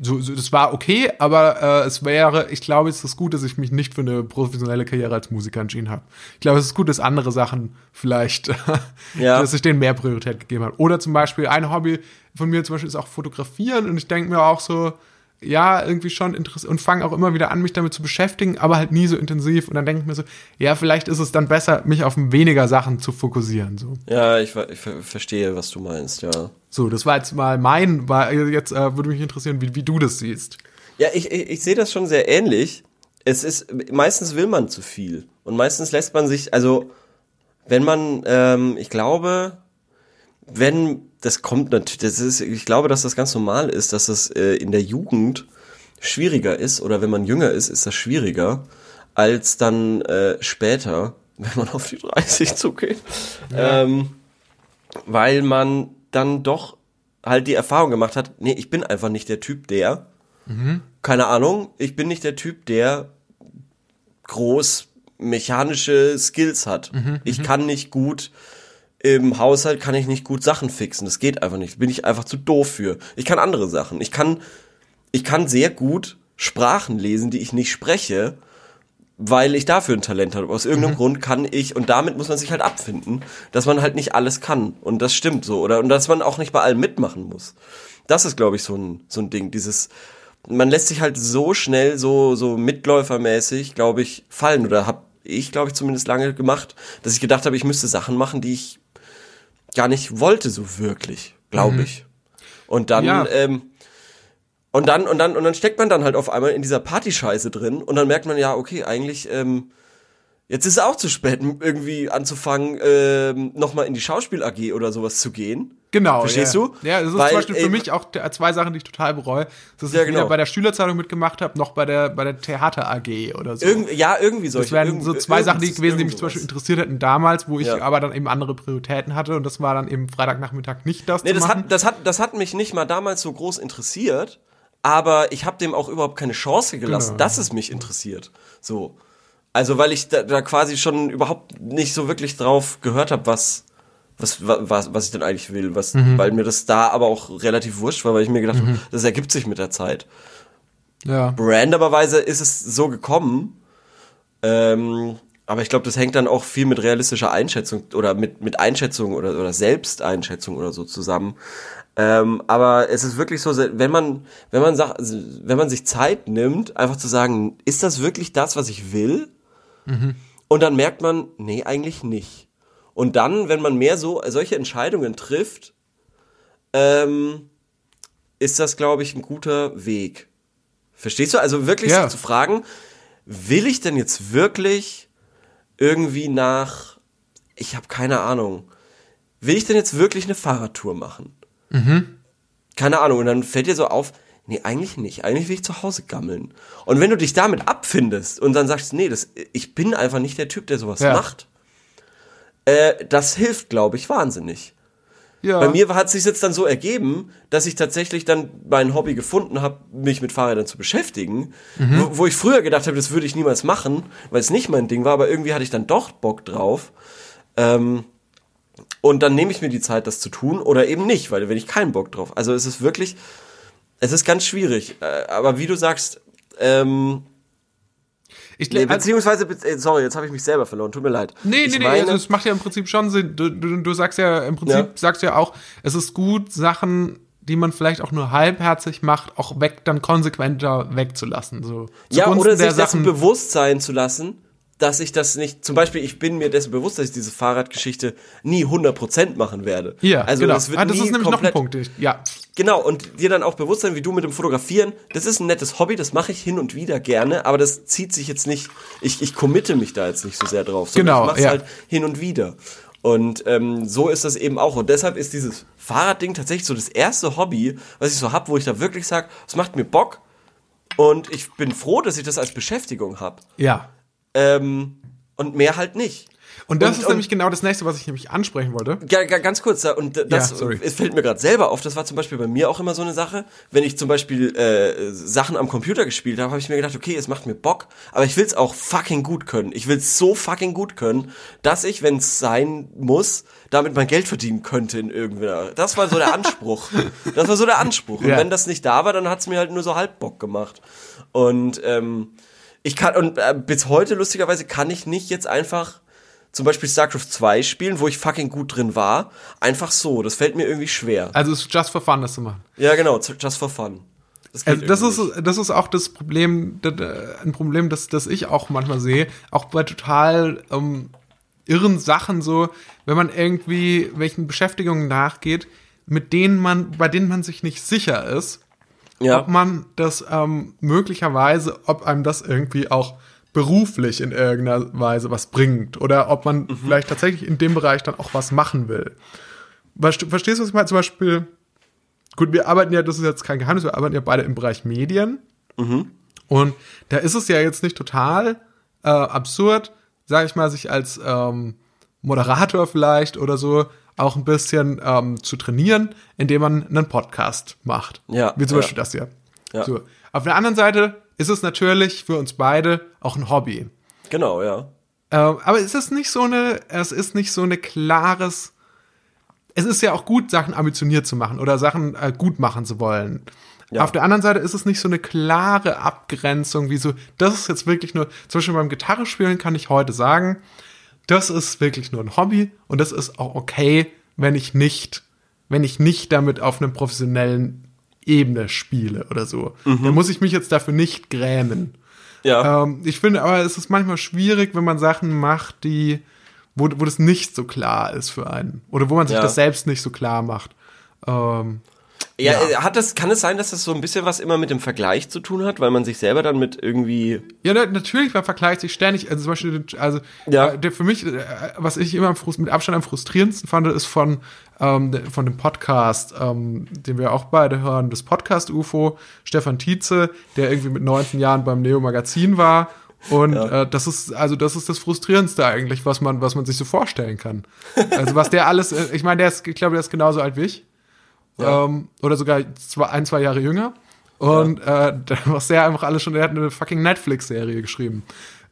so, so, das war okay, aber äh, es wäre, ich glaube, es ist gut, dass ich mich nicht für eine professionelle Karriere als Musiker entschieden habe. Ich glaube, es ist gut, dass andere Sachen vielleicht, Ja. dass ich denen mehr Priorität gegeben habe. Oder zum Beispiel ein Hobby von mir zum Beispiel ist auch Fotografieren und ich denke mir auch so, ja, irgendwie schon interessant und fange auch immer wieder an, mich damit zu beschäftigen, aber halt nie so intensiv. Und dann denke ich mir so, ja, vielleicht ist es dann besser, mich auf weniger Sachen zu fokussieren. So. Ja, ich, ich ver- verstehe, was du meinst, ja. So, das war jetzt mal mein, war, jetzt äh, würde mich interessieren, wie, wie du das siehst. Ja, ich, ich, ich sehe das schon sehr ähnlich. Es ist, meistens will man zu viel. Und meistens lässt man sich, also, wenn man, ähm, ich glaube, wenn, das kommt natürlich, das ist, ich glaube, dass das ganz normal ist, dass das äh, in der Jugend schwieriger ist, oder wenn man jünger ist, ist das schwieriger, als dann äh, später, wenn man auf die 30 zugeht. Ähm, weil man dann doch halt die Erfahrung gemacht hat, nee, ich bin einfach nicht der Typ, der, keine Ahnung, ich bin nicht der Typ, der groß mechanische Skills hat. ich kann nicht gut im Haushalt kann ich nicht gut Sachen fixen. Das geht einfach nicht. Bin ich einfach zu doof für. Ich kann andere Sachen. Ich kann, ich kann sehr gut Sprachen lesen, die ich nicht spreche, weil ich dafür ein Talent habe. Aus irgendeinem Grund kann ich, und damit muss man sich halt abfinden, dass man halt nicht alles kann. Und das stimmt so. Oder, und dass man auch nicht bei allem mitmachen muss. Das ist, glaube ich, so ein, so ein Ding. Dieses, man lässt sich halt so schnell, so, so mitläufermäßig, glaube ich, fallen. Oder habe ich, glaube ich, zumindest lange gemacht, dass ich gedacht habe, ich müsste Sachen machen, die ich gar nicht wollte, so wirklich, glaube ich. Und dann, Ja. ähm, und dann, und dann, und dann steckt man dann halt auf einmal in dieser Partyscheiße drin und dann merkt man, ja, okay, eigentlich, ähm, jetzt ist es auch zu spät, irgendwie anzufangen, ähm, nochmal in die Schauspiel AG oder sowas zu gehen. Genau. Verstehst ja. du? Ja, das ist Weil, zum Beispiel für ey, mich auch zwei Sachen, die ich total bereue. Das ist Ja, weder genau. bei der Schülerzeitung mitgemacht habe, noch bei der, bei der Theater AG oder so. Irgend, ja, irgendwie solche. das wären irgend- so zwei Sachen, die gewesen, die mich zum Beispiel interessiert hätten damals, wo ich Ja. aber dann eben andere Prioritäten hatte und das war dann eben Freitagnachmittag nicht das Nee, das machen. hat, das hat, das hat mich nicht mal damals so groß interessiert, aber ich habe dem auch überhaupt keine Chance gelassen, Genau. dass es mich interessiert. So. Also, weil ich da, da quasi schon überhaupt nicht so wirklich drauf gehört habe, was, was, wa- was, was ich denn eigentlich will. Was, Mhm. Weil mir das da aber auch relativ wurscht war, weil ich mir gedacht habe, das ergibt sich mit der Zeit. Ja. Randomerweise ist es so gekommen. Ähm, aber ich glaube, das hängt dann auch viel mit realistischer Einschätzung oder mit, mit Einschätzung oder, oder Selbsteinschätzung oder so zusammen. Ähm, aber es ist wirklich so, wenn man, wenn man sagt, wenn man sich Zeit nimmt, einfach zu sagen, ist das wirklich das, was ich will? Und dann merkt man, nee, eigentlich nicht. Und dann, wenn man mehr so solche Entscheidungen trifft, ähm, ist das, glaube ich, ein guter Weg. Verstehst du? Also wirklich Ja. sich zu fragen, will ich denn jetzt wirklich irgendwie nach, ich habe keine Ahnung, will ich denn jetzt wirklich eine Fahrradtour machen? Keine Ahnung. Und dann fällt dir so auf, nee, eigentlich nicht. Eigentlich will ich zu Hause gammeln. Und wenn du dich damit abfindest und dann sagst, nee, das, ich bin einfach nicht der Typ, der sowas Ja. macht, äh, das hilft, glaube ich, wahnsinnig. ja. Bei mir hat sich jetzt dann so ergeben, dass ich tatsächlich dann mein Hobby gefunden habe, mich mit Fahrrädern zu beschäftigen, wo, wo ich früher gedacht habe, das würde ich niemals machen, weil es nicht mein Ding war, aber irgendwie hatte ich dann doch Bock drauf. Ähm, und dann nehme ich mir die Zeit, das zu tun oder eben nicht, weil wenn ich keinen Bock drauf. Also es ist wirklich, es ist ganz schwierig. Äh, aber wie du sagst, ähm, ich, nee, also, beziehungsweise, be- äh, sorry, jetzt habe ich mich selber verloren, tut mir leid. Nee, ich nee, nee, meine- also es macht ja im Prinzip schon Sinn. Du, du, du sagst ja, im Prinzip Ja. sagst du ja auch, es ist gut, Sachen, die man vielleicht auch nur halbherzig macht, auch weg, dann konsequenter wegzulassen. So. Ja, oder sich Sachen. bewusst sein zu lassen, dass ich das nicht, zum Beispiel, ich bin mir dessen bewusst, dass ich diese Fahrradgeschichte nie 100% machen werde. Ja, also genau. das wird ah, das nie ist nämlich noch ein Punkt. Ich, ja, Genau, und dir dann auch bewusst sein, wie du mit dem Fotografieren, das ist ein nettes Hobby, das mache ich hin und wieder gerne, aber das zieht sich jetzt nicht, ich, ich committe mich da jetzt nicht so sehr drauf, sondern Genau, ich mache es ja. halt hin und wieder. Und ähm, so ist das eben auch. Und deshalb ist dieses Fahrradding tatsächlich so das erste Hobby, was ich so hab, wo ich da wirklich sage, es macht mir Bock und ich bin froh, dass ich das als Beschäftigung hab. ja. Ähm, und mehr halt nicht. Und das Und- ist und- nämlich genau das nächste, was ich nämlich ansprechen wollte. Ja, ga- ganz kurz, und das Ja, es fällt mir gerade selber auf, das war zum Beispiel bei mir auch immer so eine Sache, wenn ich zum Beispiel äh, Sachen am Computer gespielt habe, habe ich mir gedacht, okay, es macht mir Bock, aber ich will es auch fucking gut können. Ich will es so fucking gut können, dass ich, wenn es sein muss, damit mein Geld verdienen könnte in irgendeiner. Das war so der Anspruch. das war so der Anspruch. Und Ja. wenn das nicht da war, dann hat es mir halt nur so halb Bock gemacht. Und ähm, ich kann, und äh, bis heute lustigerweise kann ich nicht jetzt einfach zum Beispiel StarCraft 2 spielen, wo ich fucking gut drin war. Einfach so. Das fällt mir irgendwie schwer. Also es ist just for fun, das zu machen. Ja, genau. Just for fun. Das, Also das ist, das ist auch das Problem, das, ein Problem, das, das ich auch manchmal sehe, auch bei total ähm, irren Sachen so, wenn man irgendwie welchen Beschäftigungen nachgeht, mit denen man, bei denen man sich nicht sicher ist. Ja. ob man das ähm, möglicherweise, ob einem das irgendwie auch beruflich in irgendeiner Weise was bringt oder ob man vielleicht tatsächlich in dem Bereich dann auch was machen will. Verst- Verstehst du, was ich meine? Zum Beispiel, gut, wir arbeiten ja, das ist jetzt kein Geheimnis, wir arbeiten ja beide im Bereich Medien. Und da ist es ja jetzt nicht total äh, absurd, sage ich mal, sich als ähm, Moderator vielleicht oder so auch ein bisschen ähm, zu trainieren, indem man einen Podcast macht. Ja, Wie zum ja. Beispiel das hier. Ja. So. Auf der anderen Seite ist es natürlich für uns beide auch ein Hobby. Genau, ja. Ähm, aber es ist nicht so eine, es ist nicht so eine klares. Es ist ja auch gut, Sachen ambitioniert zu machen oder Sachen äh, gut machen zu wollen. Ja. Auf der anderen Seite ist es nicht so eine klare Abgrenzung, wie so, das ist jetzt wirklich nur, zum Beispiel beim Gitarrespielen kann ich heute sagen, das ist wirklich nur ein Hobby und das ist auch okay, wenn ich nicht, wenn ich nicht damit auf einer professionellen Ebene spiele oder so. Dann muss ich mich jetzt dafür nicht grämen. Ja. Ähm, ich finde aber, es ist manchmal schwierig, wenn man Sachen macht, die, wo, wo das nicht so klar ist für einen. Oder wo man sich Ja. das selbst nicht so klar macht. Ähm, ja, ja. äh, hat das, kann es sein, dass das so ein bisschen was immer mit dem Vergleich zu tun hat, weil man sich selber dann mit irgendwie. ja, na- natürlich, man vergleicht sich ständig. Also zum Beispiel, also Ja. äh, der, für mich, äh, was ich immer mit Abstand am frustrierendsten fand, ist von, ähm, von dem Podcast, ähm, den wir auch beide hören, das Podcast UFO, Stefan Tietze, der irgendwie mit 19 Jahren beim Neo Magazin war. Und äh, das ist also das ist das frustrierendste eigentlich, was man was man sich so vorstellen kann. Also was der alles, ich meine, der ist, ich glaube, der ist genauso alt wie ich Ja. ähm, oder sogar zwei, ein zwei Jahre jünger. Und äh, was der einfach alles schon, der hat eine fucking Netflix-Serie geschrieben.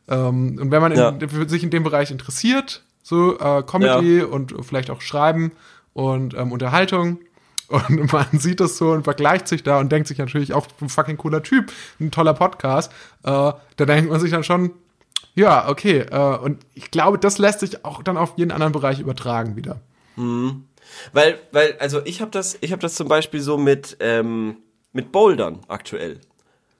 Ähm, und wenn man in, Ja. sich in dem Bereich interessiert, so äh, Comedy und vielleicht auch Schreiben und ähm, Unterhaltung, und man sieht das so und vergleicht sich da und denkt sich natürlich auch, ein fucking cooler Typ, ein toller Podcast, äh, da denkt man sich dann schon, ja, okay, äh, und ich glaube, das lässt sich auch dann auf jeden anderen Bereich übertragen wieder. Weil, weil, also ich habe das, ich habe das zum Beispiel so mit, ähm, mit Bouldern aktuell.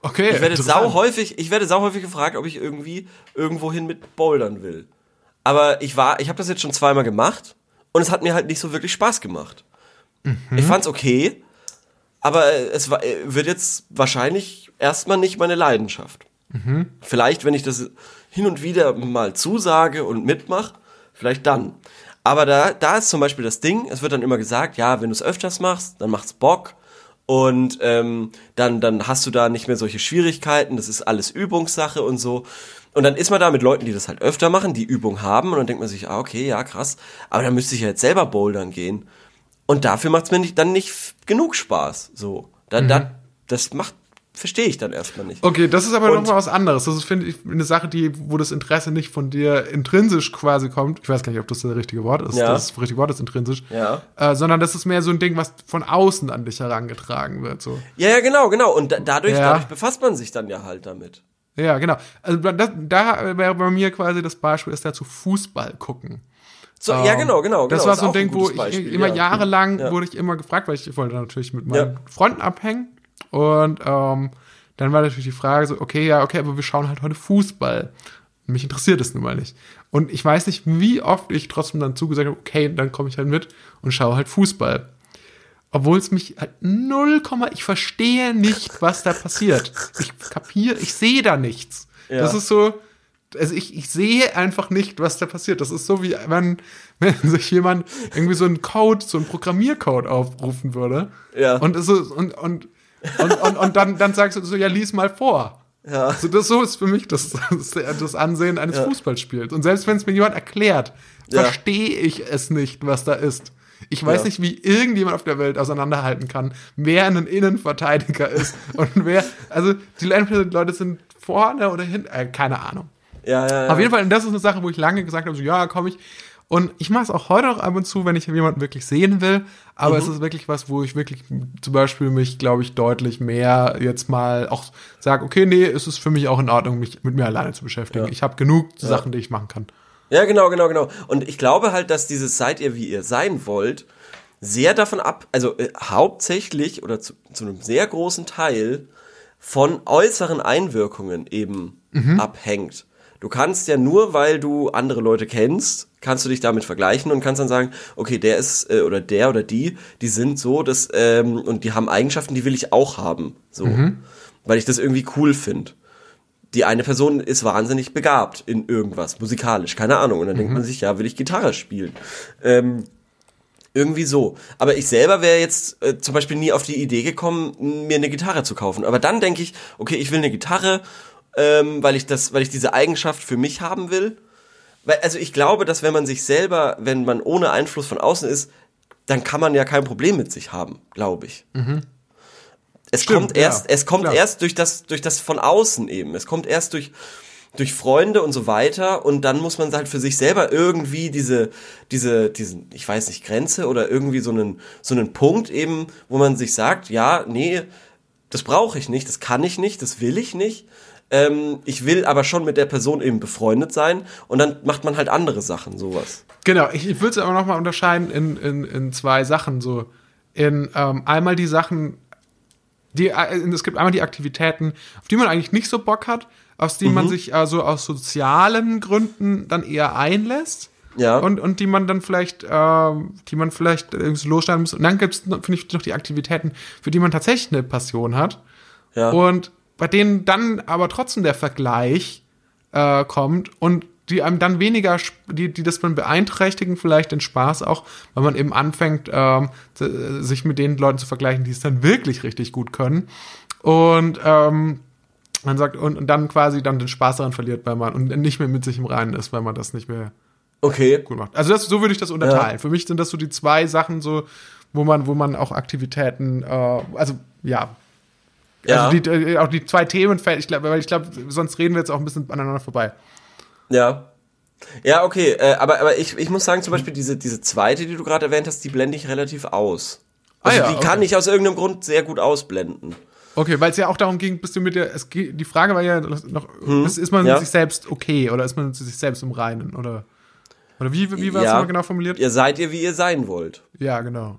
Okay, Ich werde sau häufig, ich werde sau häufig gefragt, ob ich irgendwie irgendwohin mit Bouldern will. Aber ich war, ich habe das jetzt schon zweimal gemacht und es hat mir halt nicht so wirklich Spaß gemacht. Ich fand's okay, aber es war, wird jetzt wahrscheinlich erstmal nicht meine Leidenschaft. Vielleicht, wenn ich das hin und wieder mal zusage und mitmache, vielleicht dann. Aber da, da ist zum Beispiel das Ding, es wird dann immer gesagt, ja, wenn du es öfters machst, dann macht's Bock und ähm, dann, dann hast du da nicht mehr solche Schwierigkeiten, das ist alles Übungssache und so. Und dann ist man da mit Leuten, die das halt öfter machen, die Übung haben und dann denkt man sich, ah, okay, ja, krass, aber dann müsste ich ja jetzt selber bouldern gehen. Und dafür macht's mir nicht, dann nicht genug Spaß. So. Da, da, das macht, verstehe ich dann erstmal nicht. Okay, das ist aber Und- noch mal was anderes. Das ist, finde ich, eine Sache, die, wo das Interesse nicht von dir intrinsisch quasi kommt. Ich weiß gar nicht, ob das das richtige Wort ist. Ja. Das richtige Wort ist intrinsisch. Ja. Äh, sondern das ist mehr so ein Ding, was von außen an dich herangetragen wird. So. Ja, ja, genau, genau. Und da, dadurch, Ja. dadurch befasst man sich dann ja halt damit. Ja, genau. Also das, da wäre bei mir quasi das Beispiel, ist dazu Fußball gucken. So, ja, genau, genau. Ähm, Das genau. war so ein Ding, wo gutes ich Beispiel, immer ja. jahrelang Ja. wurde ich immer gefragt, weil ich wollte natürlich mit meinen. Freunden abhängen. Und ähm, dann war natürlich die Frage so, okay, ja, okay, aber wir schauen halt heute Fußball. Mich interessiert es nun mal nicht. Und ich weiß nicht, wie oft ich trotzdem dann zugesagt habe, okay, dann komme ich halt mit und schaue halt Fußball. Obwohl es mich halt null Komma, ich verstehe nicht, was da passiert. Ich kapiere, ich sehe da nichts. Ja. Das ist so, also ich, ich sehe einfach nicht, was da passiert. Das ist so wie wenn, wenn sich jemand irgendwie so einen Code, so einen Programmiercode aufrufen würde. Ja. Und, es ist, und, und, und, und, und dann, dann sagst du so, ja, lies mal vor. Ja. Also das, so ist für mich das, das, das Ansehen eines Fußballspiels. Und selbst wenn es mir jemand erklärt, Ja. verstehe ich es nicht, was da ist. Ich weiß Ja. nicht, wie irgendjemand auf der Welt auseinanderhalten kann, wer ein Innenverteidiger ist und wer, also die Leute sind vorne oder hinten, äh, keine Ahnung. Ja, ja, ja. Auf jeden Fall, und das ist eine Sache, wo ich lange gesagt habe, so, ja, komm ich. Und ich mache es auch heute noch ab und zu, wenn ich jemanden wirklich sehen will. Aber Mhm. es ist wirklich was, wo ich wirklich zum Beispiel mich, glaube ich, deutlich mehr jetzt mal auch sage, okay, nee, es ist für mich auch in Ordnung, mich mit mir alleine zu beschäftigen. Ja. Ich habe genug Sachen, die ich machen kann. Ja, genau, genau, genau. Und ich glaube halt, dass dieses seid ihr, wie ihr sein wollt, sehr davon ab, also äh, hauptsächlich oder zu, zu einem sehr großen Teil von äußeren Einwirkungen eben abhängt. Du kannst ja nur, weil du andere Leute kennst, kannst du dich damit vergleichen und kannst dann sagen, okay, der ist äh, oder der oder die, die sind so, dass ähm, und die haben Eigenschaften, die will ich auch haben, so, weil ich das irgendwie cool finde die eine Person ist wahnsinnig begabt in irgendwas, musikalisch, keine Ahnung. Und dann denkt man sich, ja, will ich Gitarre spielen? Ähm, irgendwie so. Aber ich selber wäre jetzt äh, zum Beispiel nie auf die Idee gekommen, mir eine Gitarre zu kaufen. Aber dann denke ich, okay, ich will eine Gitarre, ähm, weil ich das, weil ich diese Eigenschaft für mich haben will. Weil, also ich glaube, dass wenn man sich selber, wenn man ohne Einfluss von außen ist, dann kann man ja kein Problem mit sich haben, glaube ich. Es Stimmt, kommt erst, ja, es kommt klar. erst durch das, durch das von außen eben. Es kommt erst durch, durch Freunde und so weiter und dann muss man halt für sich selber irgendwie diese, diese, diesen, ich weiß nicht, Grenze oder irgendwie so einen, so einen Punkt eben, wo man sich sagt, ja, nee, das brauche ich nicht, das kann ich nicht, das will ich nicht. Ähm, ich will aber schon mit der Person eben befreundet sein und dann macht man halt andere Sachen, sowas. Genau, ich, ich würde es aber nochmal unterscheiden in, in, in zwei Sachen. So in ähm, einmal die Sachen, die, äh, es gibt einmal die Aktivitäten, auf die man eigentlich nicht so Bock hat, aus die man sich also aus sozialen Gründen dann eher einlässt. Ja. Und, und die man dann vielleicht, ähm, die man vielleicht irgendwie losstellen muss. Und dann gibt es, finde ich, noch die Aktivitäten, für die man tatsächlich eine Passion hat. Ja. Und bei denen dann aber trotzdem der Vergleich äh, kommt und die einem dann weniger, die, die das dann beeinträchtigen, vielleicht den Spaß auch, weil man eben anfängt, ähm, sich mit den Leuten zu vergleichen, die es dann wirklich richtig gut können. Und ähm, man sagt, und, und dann quasi dann den Spaß daran verliert, weil man und nicht mehr mit sich im Reinen ist, weil man das nicht mehr Okay. gut macht. Also das, so würde ich das unterteilen. Für mich sind das so die zwei Sachen, so, wo man, wo man auch Aktivitäten, äh, also ja, Ja. Also die, äh, auch die zwei Themenfelder, ich glaube, weil ich glaube, sonst reden wir jetzt auch ein bisschen aneinander vorbei. Ja. Ja, okay, äh, aber, aber ich, ich muss sagen, zum Beispiel diese, diese zweite, die du gerade erwähnt hast, die blende ich relativ aus. Also Ah ja, die kann okay. ich aus irgendeinem Grund sehr gut ausblenden. Okay, weil es ja auch darum ging, bist du mit der, es, die Frage war ja noch, ist, ist man Hm. ja. mit sich selbst okay oder ist man mit sich selbst im Reinen oder, oder wie, wie war es ja. genau formuliert? Ihr seid ihr, wie ihr sein wollt. Ja, genau.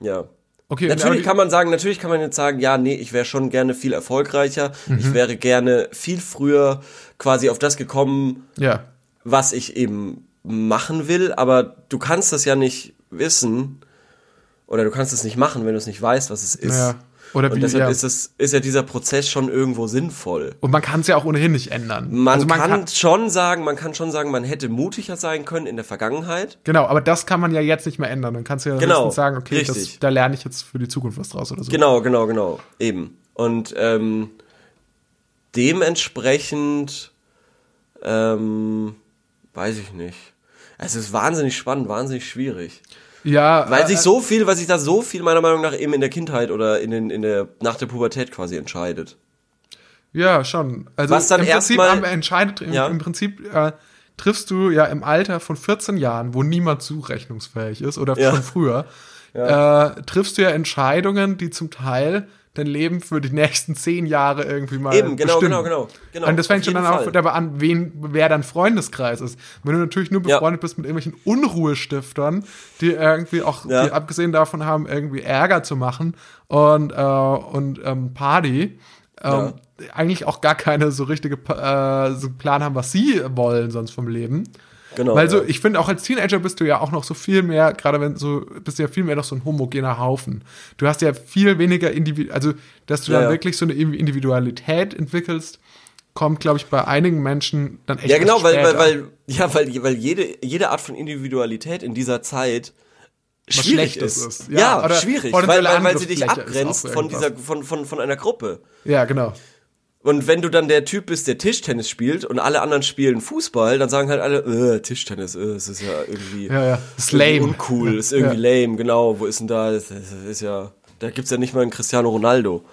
Ja. Okay, Natürlich kann man sagen, natürlich kann man jetzt sagen, ja, nee, ich wäre schon gerne viel erfolgreicher. Mhm. Ich wäre gerne viel früher quasi auf das gekommen, Ja, was ich eben machen will, aber du kannst das ja nicht wissen oder du kannst es nicht machen, wenn du es nicht weißt, was es ist. ja. Oder Und wie, deshalb ja. ist es ist ja dieser Prozess schon irgendwo sinnvoll. Und man kann es ja auch ohnehin nicht ändern. Man, Also kann, schon sagen, man kann schon sagen, man hätte mutiger sein können in der Vergangenheit. Genau, aber das kann man ja jetzt nicht mehr ändern. Dann kannst du ja Genau, sagen, okay, das, da lerne ich jetzt für die Zukunft was draus oder so. Genau, genau, genau. Eben. Und ähm, dementsprechend ähm, weiß ich nicht. Es ist wahnsinnig spannend, wahnsinnig schwierig. Ja, Weil äh, sich so viel, weil sich da so viel meiner Meinung nach eben in der Kindheit oder in, den, in der, nach der Pubertät quasi entscheidet. Ja, schon. Also Was dann im Prinzip am- entscheidet, im, Ja. im Prinzip äh, triffst du ja im Alter von 14 Jahren, wo niemand zurechnungsfähig ist oder Ja. schon früher, äh, triffst du ja Entscheidungen, die zum Teil dein Leben für die nächsten zehn Jahre irgendwie mal Eben, genau, bestimmen. genau, genau, genau. Und das fängt schon dann auch dabei an, wen, wer dein Freundeskreis ist. Wenn du natürlich nur Ja. befreundet bist mit irgendwelchen Unruhestiftern, die irgendwie auch, Ja. die abgesehen davon haben, irgendwie Ärger zu machen und, äh, und ähm, Party, ähm, eigentlich auch gar keine so richtige äh, so Plan haben, was sie wollen sonst vom Leben. Genau. Weil so, ja. ich finde auch als Teenager bist du ja auch noch so viel mehr, gerade wenn so, bist du ja viel mehr noch so ein homogener Haufen. Du hast ja viel weniger Individu, also, dass du Ja, dann wirklich so eine Individualität entwickelst, kommt, glaube ich, bei einigen Menschen dann echt ja, genau, weil, weil, weil, ja, weil, weil jede, jede Art von Individualität in dieser Zeit schwierig ist. ist. Ja, Ja, schwierig, weil, weil, weil sie dich abgrenzt von dieser, von, von, von einer Gruppe. Ja, genau. Und wenn du dann der Typ bist, der Tischtennis spielt und alle anderen spielen Fußball, dann sagen halt alle, äh, Tischtennis, äh, es ist ja irgendwie, Ja, ja. Ist irgendwie lame. uncool, ist irgendwie lame, genau, wo ist denn da, das, das ist ja, da gibt's ja nicht mal einen Cristiano Ronaldo.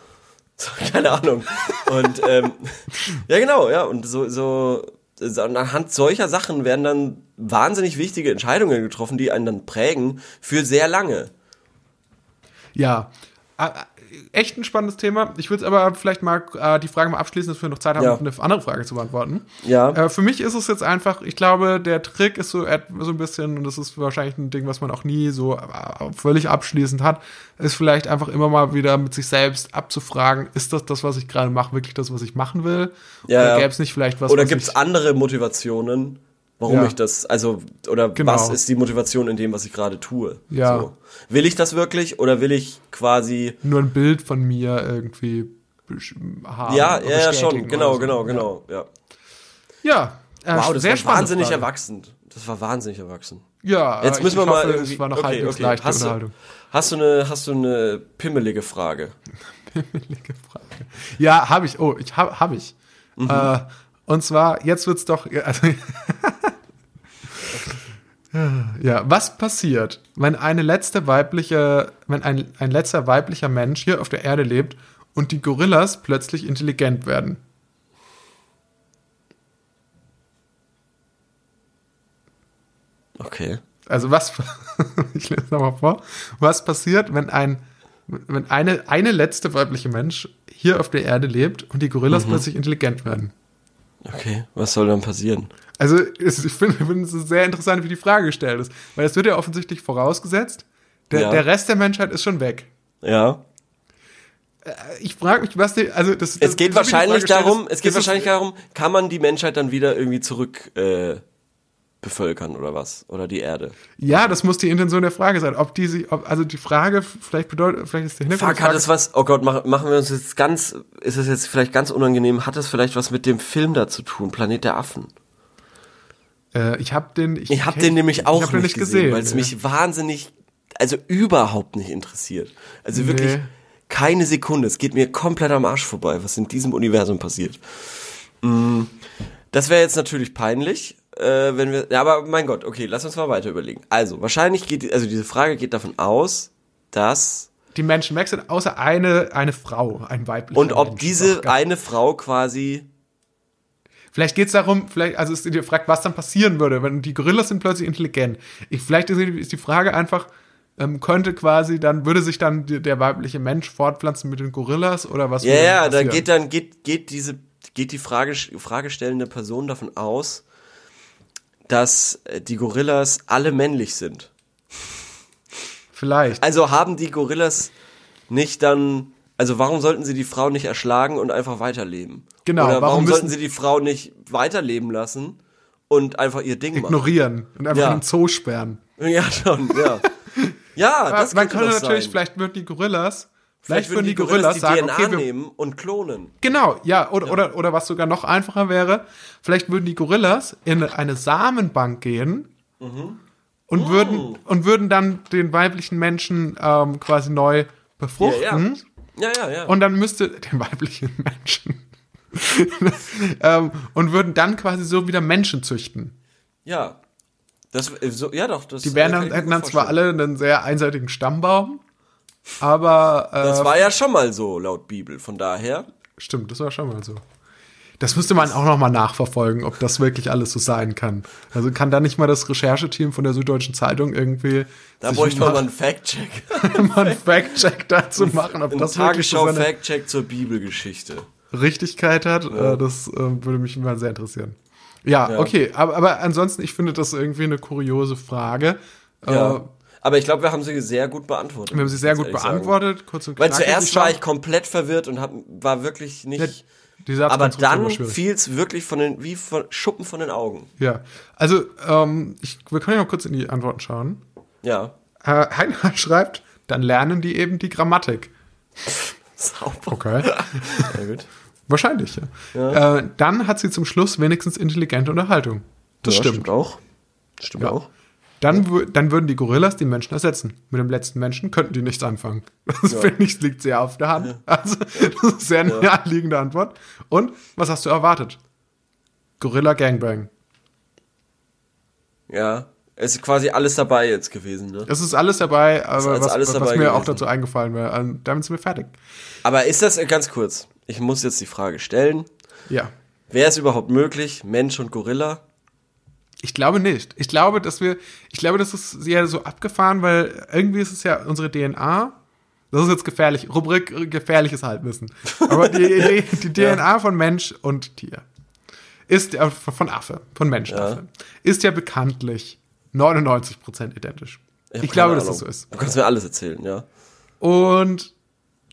Keine Ahnung. Und ähm, ja, genau, ja, und so, so, so anhand solcher Sachen werden dann wahnsinnig wichtige Entscheidungen getroffen, die einen dann prägen für sehr lange. Ja. Echt ein spannendes Thema. Ich würde aber vielleicht mal äh, die Frage mal abschließen, dass wir noch Zeit haben, Ja. eine andere Frage zu beantworten. Ja. Äh, für mich ist es jetzt einfach, ich glaube, der Trick ist so, so ein bisschen, und das ist wahrscheinlich ein Ding, was man auch nie so äh, völlig abschließend hat, ist vielleicht einfach immer mal wieder mit sich selbst abzufragen, ist das das, was ich gerade mache, wirklich das, was ich machen will? Ja, Oder gäbe es nicht vielleicht was, Oder gibt's ich, andere Motivationen, warum Ja. ich das, also, oder Genau. was ist die Motivation in dem, was ich gerade tue? Ja. So. Will ich das wirklich oder will ich quasi, nur ein Bild von mir irgendwie haben? ja, ja, ja, schon, genau, so. genau, genau, ja. Ja, äh, Wow, das sehr war wahnsinnig Frage. erwachsen. Das war wahnsinnig erwachsen. Ja, Jetzt müssen ich, wir mal hoffe, irgendwie, es war noch okay, halbwegs okay. leichte Hast du, Unterhaltung. hast du eine, hast du eine pimmelige Frage? Pimmelige Frage. Ja, habe ich. Oh, ich habe hab ich. Mhm. Äh, und zwar, jetzt wird's doch. Also, ja, was passiert, wenn eine letzte weibliche, wenn ein, ein letzter weiblicher Mensch hier auf der Erde lebt und die Gorillas plötzlich intelligent werden? Okay. Also was, ich lese nochmal vor, was passiert, wenn ein, wenn eine, eine letzte weibliche Mensch hier auf der Erde lebt und die Gorillas Mhm. plötzlich intelligent werden? Okay, was soll dann passieren? Also es, ich finde es sehr interessant, wie die Frage gestellt ist, weil es wird ja offensichtlich vorausgesetzt, der, Ja. der Rest der Menschheit ist schon weg. Ja. Ich frage mich, was die, also das Es das- geht die Frage wahrscheinlich darum, ist, es geht wahrscheinlich darum, kann man die Menschheit dann wieder irgendwie zurück äh, bevölkern oder was? Oder die Erde? Ja, das muss die Intention der Frage sein. Ob die sich, ob, also die Frage, vielleicht bedeutet, vielleicht ist der Hintergrund. Fuck, hat es was, oh Gott, mach, machen wir uns jetzt ganz, ist es jetzt vielleicht ganz unangenehm, hat es vielleicht was mit dem Film da zu tun, Planet der Affen? Äh, ich habe den, Ich habe den nämlich auch ich den nicht gesehen, weil es ja. mich wahnsinnig, also überhaupt nicht interessiert. Also wirklich Nee. keine Sekunde. Es geht mir komplett am Arsch vorbei, was in diesem Universum passiert. Mm, Das wäre jetzt natürlich peinlich, äh, wenn wir. Ja, aber mein Gott, okay, lass uns mal weiter überlegen. Also, wahrscheinlich geht, also diese Frage geht davon aus, dass die Menschen weg sind, außer eine, eine Frau, ein weiblicher Und ob Mensch. diese eine Frau quasi. Vielleicht geht es darum, vielleicht, also ist die Frage, was dann passieren würde, wenn die Gorillas sind plötzlich intelligent. Ich, vielleicht ist die- Frage einfach, ähm, könnte quasi dann, würde sich dann die, der weibliche Mensch fortpflanzen mit den Gorillas oder was Ja, ja, da geht dann, geht, geht diese, geht die Frage, fragestellende Person davon aus, dass äh, die Gorillas alle männlich sind. Vielleicht. Also haben die Gorillas nicht dann, also warum sollten sie die Frau nicht erschlagen und einfach weiterleben? Genau, Oder warum warum, sollten sie die Frau nicht weiterleben lassen und einfach ihr Ding machen? Ignorieren und einfach Ja. in den Zoo sperren. Ja, schon, ja. Ja, das Man könnte könnte natürlich, sein. vielleicht würden die Gorillas, Vielleicht würden die Gorillas die sagen, DNA okay, nehmen und klonen. Genau, ja, oder, Oder, oder was sogar noch einfacher wäre, vielleicht würden die Gorillas in eine Samenbank gehen Mhm. und, Oh. würden, und würden dann den weiblichen Menschen ähm, quasi neu befruchten. Ja, ja, ja. Und dann müsste den weiblichen Menschen ähm, und würden dann quasi so wieder Menschen züchten. ja. Das, äh, so, ja, doch. Das, Die wären dann, hätten dann zwar alle einen sehr einseitigen Stammbaum, aber äh, Das war ja schon mal so, laut Bibel. Von daher. Stimmt, das war schon mal so. Das müsste man auch noch mal nachverfolgen, ob das wirklich alles so sein kann. Also kann da nicht mal das Rechercheteam von der Süddeutschen Zeitung irgendwie Da bräuchte man mal einen Fact-Check. mal einen Fact-Check dazu machen, ob Ein das wirklich so seine Tagesschau-Fact-Check zur Bibelgeschichte. Richtigkeit hat. Äh, das äh, würde mich mal sehr interessieren. Ja, Ja. okay, aber, aber ansonsten, ich finde das irgendwie eine kuriose Frage. Ja. Äh, Aber ich glaube, wir haben sie sehr gut beantwortet. wir haben sie sehr gut ehrlich sagen. beantwortet, kurz und Weil knackig. zuerst Ich war ich komplett verwirrt und hab, war wirklich nicht. Die aber dann fiel es wirklich von den, wie von Schuppen von den Augen. Ja, also ähm, ich, wir können ja mal kurz in die Antworten schauen. Ja. Äh, Heiner schreibt, dann lernen die eben die Grammatik. Sauber. Okay. Sehr gut. Wahrscheinlich, ja. Äh, dann hat sie zum Schluss wenigstens intelligente Unterhaltung. Das Ja, stimmt. auch. Stimmt Ja. auch. Dann, dann würden die Gorillas die Menschen ersetzen. Mit dem letzten Menschen könnten die nichts anfangen. Das finde ich, liegt sehr auf der Hand. Also, das ist eine sehr naheliegende Antwort. Und, was hast du erwartet? Gorilla Gangbang. Ja. Es ist quasi alles dabei jetzt gewesen, ne? Es ist alles dabei, aber also was, alles was dabei mir auch gewesen. dazu eingefallen wäre. Ähm, Damit sind wir fertig. Aber ist das, äh, ganz kurz, ich muss jetzt die Frage stellen. Ja. Wäre es überhaupt möglich, Mensch und Gorilla? Ich glaube nicht. Ich glaube, dass wir, ich glaube, das ist sehr so abgefahren, weil irgendwie ist es ja unsere DNA. Das ist jetzt gefährlich. Rubrik äh, gefährliches Halbwissen. Aber die, die, die DNA von Mensch und Tier ist ja von Affe, von Menschenaffe, ist ja bekanntlich 99% identisch. Ich, hab glaube, keine dass das Ahnung. so ist. Du kannst mir alles erzählen, ja. Und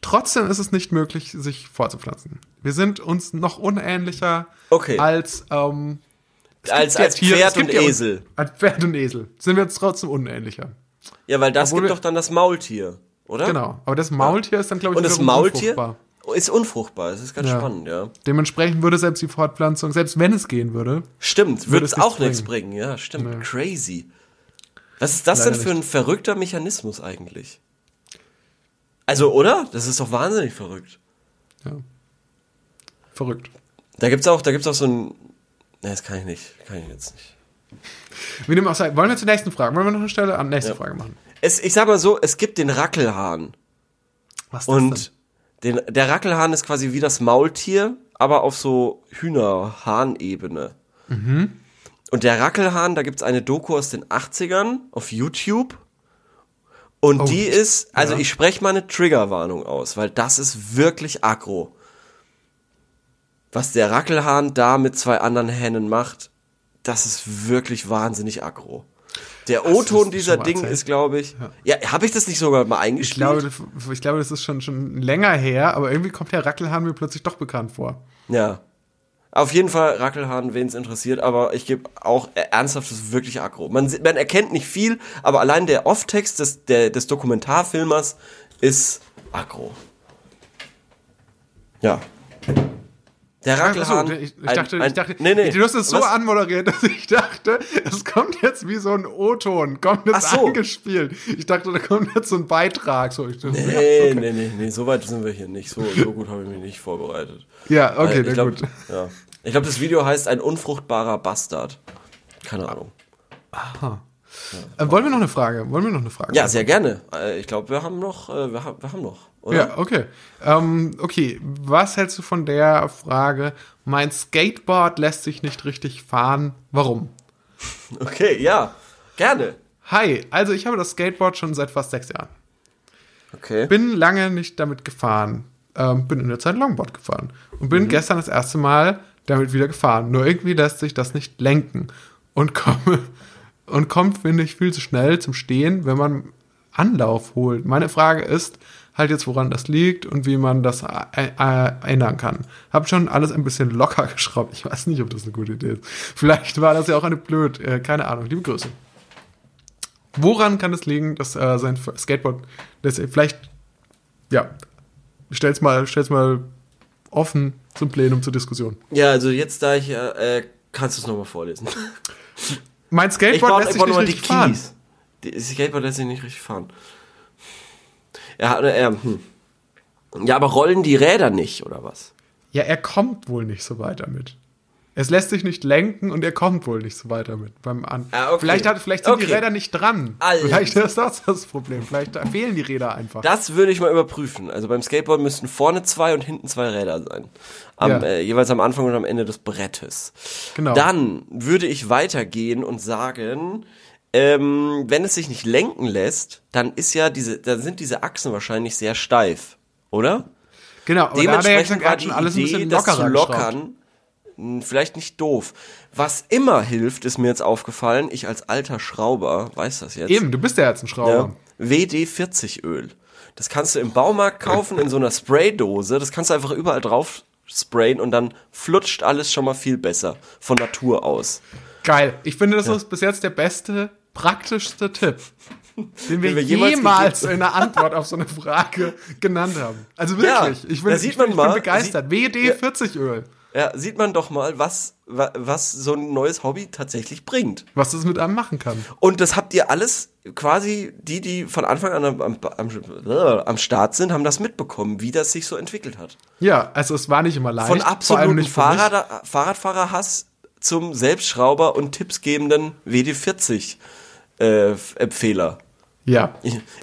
trotzdem ist es nicht möglich, sich fortzupflanzen. Wir sind uns noch unähnlicher Okay. als ähm, es Als, ja als es Pferd und ja- Esel. Als Pferd und Esel sind wir uns trotzdem unähnlicher. Ja, weil das Obwohl gibt wir- doch dann das Maultier, oder? Genau. Aber das Maultier ist dann, glaube ich, Und das Maultier unfruchtbar. ist unfruchtbar. Das ist ganz Ja. spannend, ja. Dementsprechend würde selbst die Fortpflanzung, selbst wenn es gehen würde, Stimmt, Würde es auch nichts nichts bringen. Ja, stimmt. Crazy. Was ist das Leider denn für ein verrückter Mechanismus eigentlich? Also, oder? Das ist doch wahnsinnig verrückt. ja. Verrückt. Da gibt's auch, da gibt's auch so ein. Ne, das kann ich nicht. Kann ich jetzt nicht. Wir nehmen auch Wollen wir zur nächsten Frage? Wollen wir noch eine Stelle an nächste Ja. Frage machen? Es, ich sag mal so, es gibt den Rackelhahn. Was ist Und den, der Rackelhahn ist quasi wie das Maultier, aber auf so Hühnerhahn-Ebene. Mhm. Und der Rackelhahn, da gibt's eine Doku aus den 80ern auf YouTube. Und Oh, die ist, also ja. ich spreche mal eine Triggerwarnung aus, weil das ist wirklich aggro. Was der Rackelhahn da mit zwei anderen Hähnen macht, das ist wirklich wahnsinnig aggro. Der O-Ton dieser Ding ist, glaube ich. Ja, habe ich das nicht sogar mal Ich eingespielt? glaube, das- ich glaube, das ist schon, schon länger her, aber irgendwie kommt der Rackelhahn mir plötzlich doch bekannt vor. Ja. Auf jeden Fall Rackelhahn, wen es interessiert, aber ich gebe auch ernsthaft, das ist wirklich aggro. Man, man erkennt nicht viel, aber allein der Off-Text des, der, des Dokumentarfilmers ist aggro. Ja. Der Ach so, Rackelhahn. ich, ich ein- dachte, ein- ich dachte, nee, nee. du hast es so Was? anmoderiert, dass ich dachte, es kommt jetzt wie so ein O-Ton, kommt jetzt so. angespielt. Ich dachte, da kommt jetzt so ein Beitrag. So, dachte, Nee, nee, nee, nee, so weit sind wir hier nicht. So, so gut habe ich mich nicht vorbereitet. Ja, okay, na ich glaub, gut. Ja. Ich glaube, das Video heißt ein unfruchtbarer Bastard. Keine Ahnung. Aha. Äh, wollen wir noch eine Frage? Wollen wir noch eine Frage? Ja, sehr gerne. Äh, Ich glaube, wir haben noch, äh, wir, haben, wir haben noch, oder? Ja, okay. Ähm, okay, was hältst du von der Frage, mein Skateboard lässt sich nicht richtig fahren, warum? Okay, ja, gerne. Hi, also ich habe das Skateboard schon seit fast sechs Jahren. Okay. Bin lange nicht damit gefahren. Ähm, bin in der Zeit Longboard gefahren. Und bin gestern das erste Mal damit wieder gefahren. Nur irgendwie lässt sich das nicht lenken. Und komme und kommt, finde ich, viel zu schnell zum Stehen, wenn man Anlauf holt. Meine Frage ist halt jetzt, woran das liegt und wie man das ändern kann. Hab schon alles ein bisschen locker geschraubt. Ich weiß nicht, ob das eine gute Idee ist. Vielleicht war das ja auch eine blöd, äh, keine Ahnung. Liebe Grüße. Woran kann es liegen, dass äh, sein Skateboard, dass vielleicht, ja, stell's mal, stell's mal offen zum Plenum zur Diskussion. Ja, also jetzt da ich, äh, äh, kannst du es nochmal vorlesen. Mein Skateboard lässt sich nicht richtig fahren. Das Skateboard lässt sich nicht richtig fahren. Ja, äh, hm. ja, aber rollen die Räder nicht, oder was? Ja, er kommt wohl nicht so weit damit. Es lässt sich nicht lenken und er kommt wohl nicht so weit damit. Beim An Ah, okay. Vielleicht, hat, vielleicht sind die Okay. Räder nicht dran. Also. Vielleicht ist das das Problem. Vielleicht fehlen die Räder einfach. Das würde ich mal überprüfen. Also beim Skateboard müssten vorne zwei und hinten zwei Räder sein. Am, Ja. äh, jeweils am Anfang und am Ende des Brettes. Genau. Dann würde ich weitergehen und sagen, ähm, wenn es sich nicht lenken lässt, dann ist ja diese, dann sind diese Achsen wahrscheinlich sehr steif, oder? genau, aber da hat er ja Dementsprechend gesagt, er hat die schon alles ein Idee, bisschen das zu lockerer lockern, mh, vielleicht nicht doof. Was immer hilft, ist mir jetzt aufgefallen, ich als alter Schrauber weiß das jetzt. Eben, du bist ja jetzt ein Schrauber. Ja. WD-40 Öl. Das kannst du im Baumarkt kaufen in so einer Spraydose. Das kannst du einfach überall drauf sprayen und dann flutscht alles schon mal viel besser von Natur aus. Geil. Ich finde, das ist bis jetzt der beste, praktischste Tipp, den wir, Den wir jemals jemals in einer Antwort auf so eine Frage genannt haben. Also Ja, wirklich. ich bin, da sieht ich, man ich mal, bin begeistert. WD-40-Öl. Ja, sieht man doch mal, was, wa- was so ein neues Hobby tatsächlich bringt. Was das mit einem machen kann. Und das habt ihr alles, quasi die, die von Anfang an am, am, am, äh, Start sind, haben das mitbekommen, wie das sich so entwickelt hat. Ja, also es war nicht immer leicht. Von mich. Fahrrad, Fahrradfahrerhass zum Selbstschrauber und tippsgebenden WD40-Empfehler. Ja.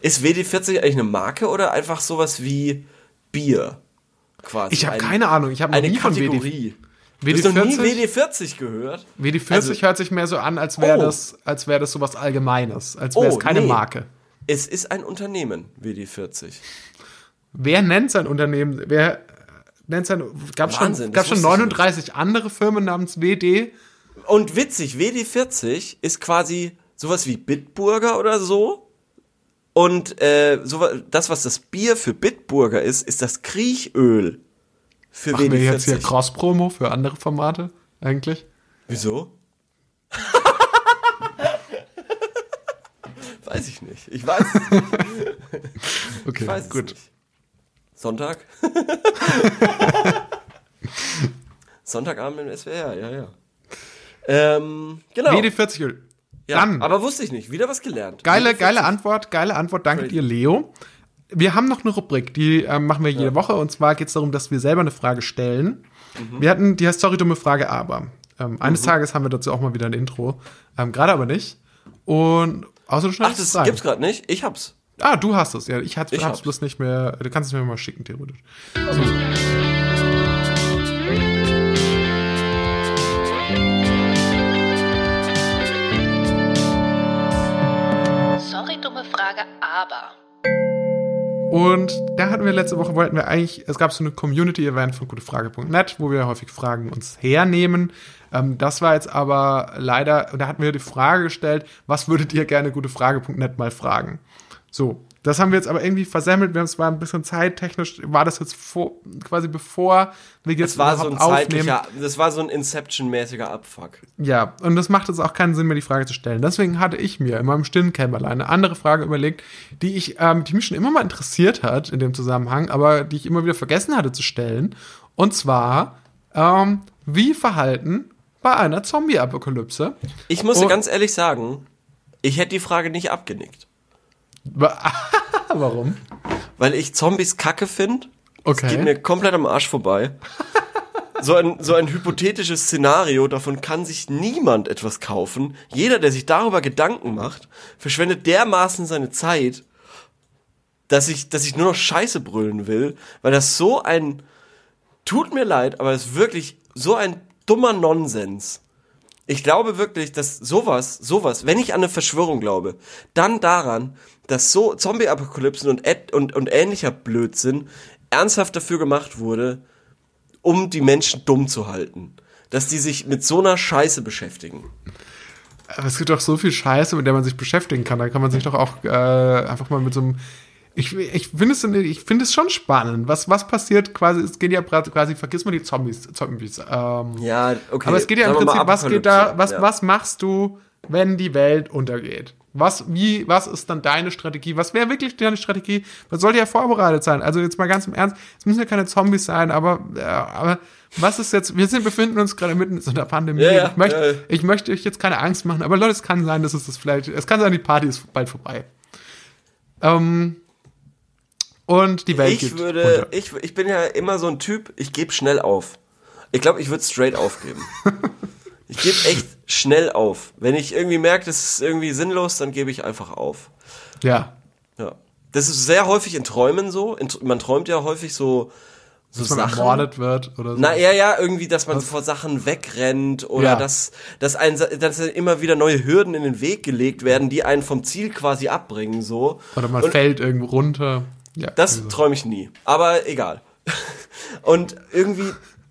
Ist WD40 eigentlich eine Marke oder einfach sowas wie Bier? Quasi. Ich habe Ein- keine Ahnung. Ich habe noch Eine nie von WD, Kategorie. Du hast noch nie WD40. WD40 gehört? WD40 Also- hört sich mehr so an, als wäre Oh. das, als wäre das sowas Allgemeines, als wäre Oh, es keine nee. Marke. Es ist ein Unternehmen, WD40. Wer nennt sein Unternehmen? Wer nennt sein? Gab schon, gab schon wusste ich 39 andere Firmen namens WD. Und witzig, WD40 ist quasi sowas wie Bitburger oder so. Und äh, so, das, was das Bier für Bitburger ist, ist das Kriechöl für Machen wir jetzt hier WD40. Cross-Promo für andere Formate eigentlich? Wieso? weiß ich nicht. Ich weiß, Okay, ich weiß es gut. nicht. Sonntag? Sonntagabend im SWR, ja, ja. Ähm, genau. WD40 Öl. Ja, Dann, aber wusste ich nicht. Wieder was gelernt. geile, WD40. geile Antwort, geile Antwort. Danke Crazy. dir, Leo. Wir haben noch eine Rubrik, die ähm, machen wir jede Woche. Und zwar geht es darum, dass wir selber eine Frage stellen. Mhm. Wir hatten, die heißt Sorry, dumme Frage, aber. Ähm, eines Tages haben wir dazu auch mal wieder ein Intro. Ähm, Gerade aber nicht. Und außer du Ach, das es rein. gibt's gerade nicht? Ich hab's. Ah, du hast es. Ja, ich, hab's, Ich hab's hab's. bloß nicht mehr. Du kannst es mir mal schicken, theoretisch. So. Aber. Und da hatten wir letzte Woche, wollten wir eigentlich, es gab so eine Community-Event von gutefrage.net, wo wir häufig Fragen uns hernehmen. Ähm, das war jetzt aber leider, da hatten wir die Frage gestellt, was würdet ihr gerne gutefrage.net mal fragen? So, das haben wir jetzt aber irgendwie versemmelt. Wir haben es war ein bisschen zeittechnisch, war das jetzt vor, quasi bevor wir jetzt Das war so ein zeitlicher, das war so ein Inception-mäßiger Abfuck. Ja, und das macht jetzt auch keinen Sinn mehr, die Frage zu stellen. Deswegen hatte ich mir in meinem stillen Kämmerlein eine andere Frage überlegt, die ich, ähm, die mich schon immer mal interessiert hat in dem Zusammenhang, aber die ich immer wieder vergessen hatte zu stellen. Und zwar, ähm, wie verhalten bei einer Zombie-Apokalypse? Ich muss dir ganz ehrlich sagen, ich hätte die Frage nicht abgenickt. Warum? Weil ich Zombies kacke finde. Okay. Geht mir komplett am Arsch vorbei. so ein, so ein hypothetisches Szenario, davon kann sich niemand etwas kaufen. Jeder, der sich darüber Gedanken macht, verschwendet dermaßen seine Zeit, dass ich, dass ich nur noch Scheiße brüllen will, weil das so ein, tut mir leid, aber es ist wirklich so ein dummer Nonsens. Ich glaube wirklich, dass sowas, sowas, wenn ich an eine Verschwörung glaube, dann daran, dass so Zombie-Apokalypsen und, und, und ähnlicher Blödsinn ernsthaft dafür gemacht wurde, um die Menschen dumm zu halten. Dass die sich mit so einer Scheiße beschäftigen. Aber es gibt doch so viel Scheiße, mit der man sich beschäftigen kann. Da kann man sich doch auch äh, einfach mal mit so einem. Ich, ich finde es, ich finde es schon spannend. Was, was passiert quasi? Es geht ja quasi, vergiss mal die Zombies. Zombies ähm, Ja, okay. aber es geht ja im sagen Prinzip, was geht da, was, ja. was machst du, wenn die Welt untergeht? Was, wie, was ist dann deine Strategie? Was wäre wirklich deine Strategie? Man sollte ja vorbereitet sein. Also jetzt mal ganz im Ernst, es müssen ja keine Zombies sein, aber, äh, aber was ist jetzt, wir sind, befinden uns gerade mitten in so einer Pandemie. Ja, ja, ich, möchte, ja. ich möchte euch jetzt keine Angst machen, aber Leute, es kann sein, dass es das vielleicht, es kann sein, die Party ist bald vorbei. Ähm, und die Welt Ich geht würde, unter. ich, ich bin ja immer so ein Typ, ich gebe schnell auf. Ich glaube, ich würde straight aufgeben. ich gebe echt schnell auf. Wenn ich irgendwie merke, das ist irgendwie sinnlos, dann gebe ich einfach auf. Ja. Ja. Das ist sehr häufig in Träumen so. In, man träumt ja häufig so, so Dass man Sachen. ermordet wird oder so. Na ja, ja, irgendwie, dass man vor Sachen wegrennt oder Ja. dass, dass, ein, dass immer wieder neue Hürden in den Weg gelegt werden, die einen vom Ziel quasi abbringen, so. Oder man Und- fällt irgendwo runter. Ja, Das irgendwie so. träume ich nie. Aber egal. Und irgendwie,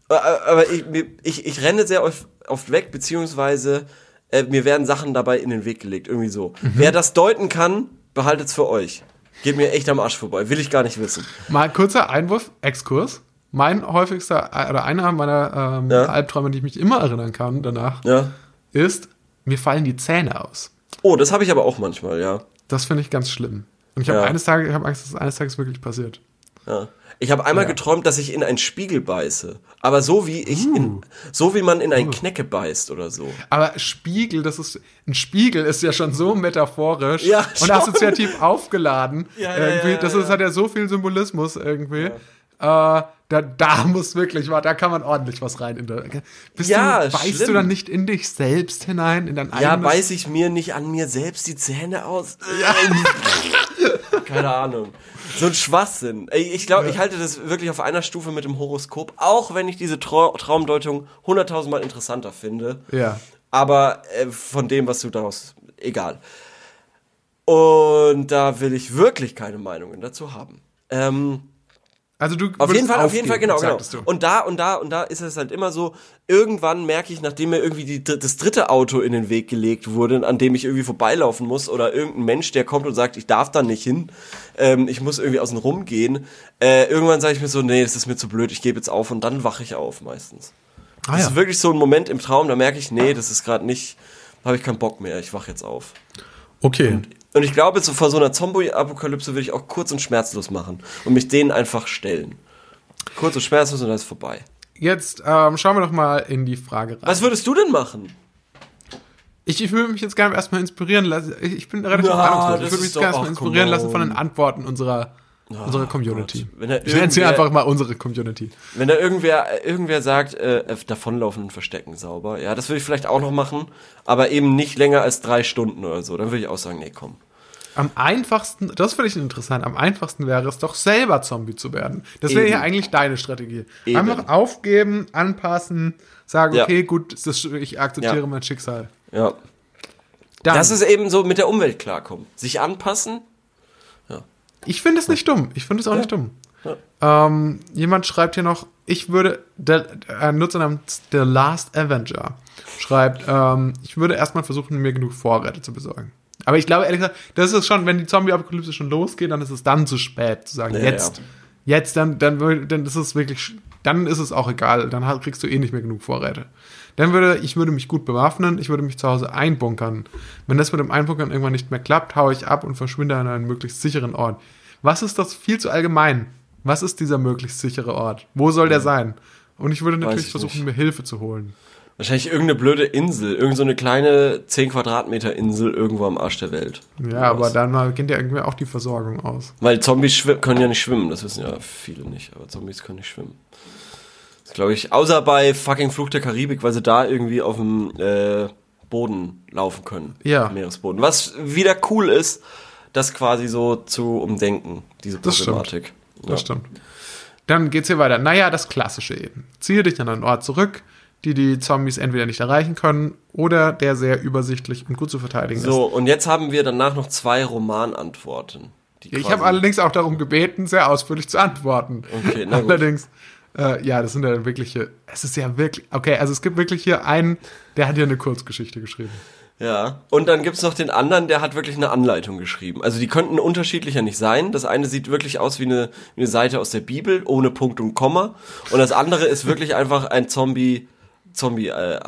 äh, aber ich, ich, ich renne sehr oft, oft weg, beziehungsweise äh, mir werden Sachen dabei in den Weg gelegt, irgendwie so. Mhm. Wer das deuten kann, behaltet's für euch. Geht mir echt am Arsch vorbei, will ich gar nicht wissen. Mal kurzer Einwurf, Exkurs. Mein häufigster äh, oder einer meiner ähm, Ja. Albträume, die ich mich immer erinnern kann danach, Ja. ist, mir fallen die Zähne aus. Oh, das habe ich aber auch manchmal, ja. Das finde ich ganz schlimm. Und ich habe Ja. eines Tages, ich habe Angst, dass es eines Tages wirklich passiert. Ja. Ich habe einmal Ja. geträumt, dass ich in einen Spiegel beiße. Aber so wie ich in, so wie man in einen Knecke beißt oder so. Aber Spiegel, das ist ein Spiegel ist ja schon so metaphorisch Ja, und schon. assoziativ aufgeladen. Ja, ja, irgendwie, ja, das ja. ist, hat ja so viel Symbolismus irgendwie. Äh, da, da muss wirklich, da kann man ordentlich was rein. In der, bist Ja, du, beißt schlimm. du dann nicht in dich selbst hinein, in dein Ja, eigenes beiß ich mir nicht an mir selbst die Zähne aus? Keine Ahnung. So ein Schwachsinn. Ich glaube, ich halte das wirklich auf einer Stufe mit dem Horoskop, auch wenn ich diese Trau Traumdeutung hunderttausendmal interessanter finde. Ja. Aber äh, von dem, was du daraus. Egal. Und da will ich wirklich keine Meinungen dazu haben. Ähm, Also du auf jeden Fall, auf jeden Fall, genau, genau. Und da, und da, und da ist es halt immer so, irgendwann merke ich, nachdem mir irgendwie die, das dritte Auto in den Weg gelegt wurde, an dem ich irgendwie vorbeilaufen muss, oder irgendein Mensch, der kommt und sagt, ich darf da nicht hin, ähm, ich muss irgendwie außen rum gehen, äh, irgendwann sage ich mir so, nee, das ist mir zu blöd, ich gebe jetzt auf und dann wache ich auf meistens. ah, Das ja. ist wirklich so ein Moment im Traum, da merke ich, nee, das ist gerade nicht, habe ich keinen Bock mehr, ich wache jetzt auf. Okay. Und ich glaube, so vor so einer Zombie-Apokalypse würde ich auch kurz und schmerzlos machen und mich denen einfach stellen. Kurz und schmerzlos und dann ist vorbei. Jetzt ähm, schauen wir doch mal in die Frage rein. Was würdest du denn machen? Ich, ich würde mich jetzt gerne erstmal inspirieren lassen. Ich, bin relativ Na, ahnungslos. Ich würde mich jetzt gerne erstmal inspirieren lassen von den. Antworten unserer, unserer Community. Gott. Wenn Ich nenne sie einfach mal unsere Community. Wenn da irgendwer, irgendwer sagt, äh, davonlaufen und verstecken sauber, ja, das würde ich vielleicht auch noch machen, aber eben nicht länger als drei Stunden oder so. Dann würde ich auch sagen, nee, komm. Am einfachsten, das finde ich interessant, am einfachsten wäre es doch selber Zombie zu werden. Das wäre ja eigentlich deine Strategie. Eben. Einfach aufgeben, anpassen, sagen, Ja. okay, gut, das, ich akzeptiere Ja. mein Schicksal. Ja. Dann, Das ist eben so mit der Umwelt klarkommen. Sich anpassen. Ich finde es nicht dumm. Ich finde es auch nicht dumm. Ähm, jemand schreibt hier noch, ich würde, der äh, Nutzer namens The Last Avenger schreibt, ähm, ich würde erstmal versuchen, mir genug Vorräte zu besorgen. Aber ich glaube, ehrlich gesagt, das ist schon, wenn die Zombie-Apokalypse schon losgeht, dann ist es dann zu spät zu sagen, Ja, jetzt, ja. jetzt, dann, dann, dann ist es wirklich, dann ist es auch egal, dann kriegst du eh nicht mehr genug Vorräte. Dann würde, ich würde mich gut bewaffnen, ich würde mich zu Hause einbunkern. Wenn das mit dem Einbunkern irgendwann nicht mehr klappt, haue ich ab und verschwinde an einen möglichst sicheren Ort. Was ist das viel zu allgemein? Was ist dieser möglichst sichere Ort? Wo soll der sein? Und ich würde natürlich ich versuchen, nicht. mir Hilfe zu holen. Wahrscheinlich irgendeine blöde Insel. Irgend so eine kleine 10 Quadratmeter Insel irgendwo am Arsch der Welt. Ja, aber dann geht ja irgendwie auch die Versorgung aus. Weil Zombies können ja nicht schwimmen, das wissen ja viele nicht, aber Zombies können nicht schwimmen. Glaube ich, außer bei fucking Fluch der Karibik, weil sie da irgendwie auf dem äh, Boden laufen können. Ja. Meeresboden. Was wieder cool ist, das quasi so zu umdenken, diese Das stimmt. Problematik. Das stimmt. Dann geht's hier weiter. Naja, das Klassische eben. Ziehe dich an einen Ort zurück, die die Zombies entweder nicht erreichen können oder der sehr übersichtlich und gut zu verteidigen So, und jetzt haben wir danach noch zwei Romanantworten. ist. Ich habe allerdings auch darum gebeten, sehr ausführlich zu antworten. Okay, na gut. allerdings, äh, ja, das sind ja wirkliche, es ist ja wirklich, okay, also es gibt wirklich hier einen, der hat hier eine Kurzgeschichte geschrieben. Ja, und dann gibt's noch den anderen, der hat wirklich eine Anleitung geschrieben. Also die könnten unterschiedlicher nicht sein. Das eine sieht wirklich aus wie eine, wie eine Seite aus der Bibel, ohne Punkt und Komma. Und das andere ist wirklich einfach ein Zombie, Zombie, äh,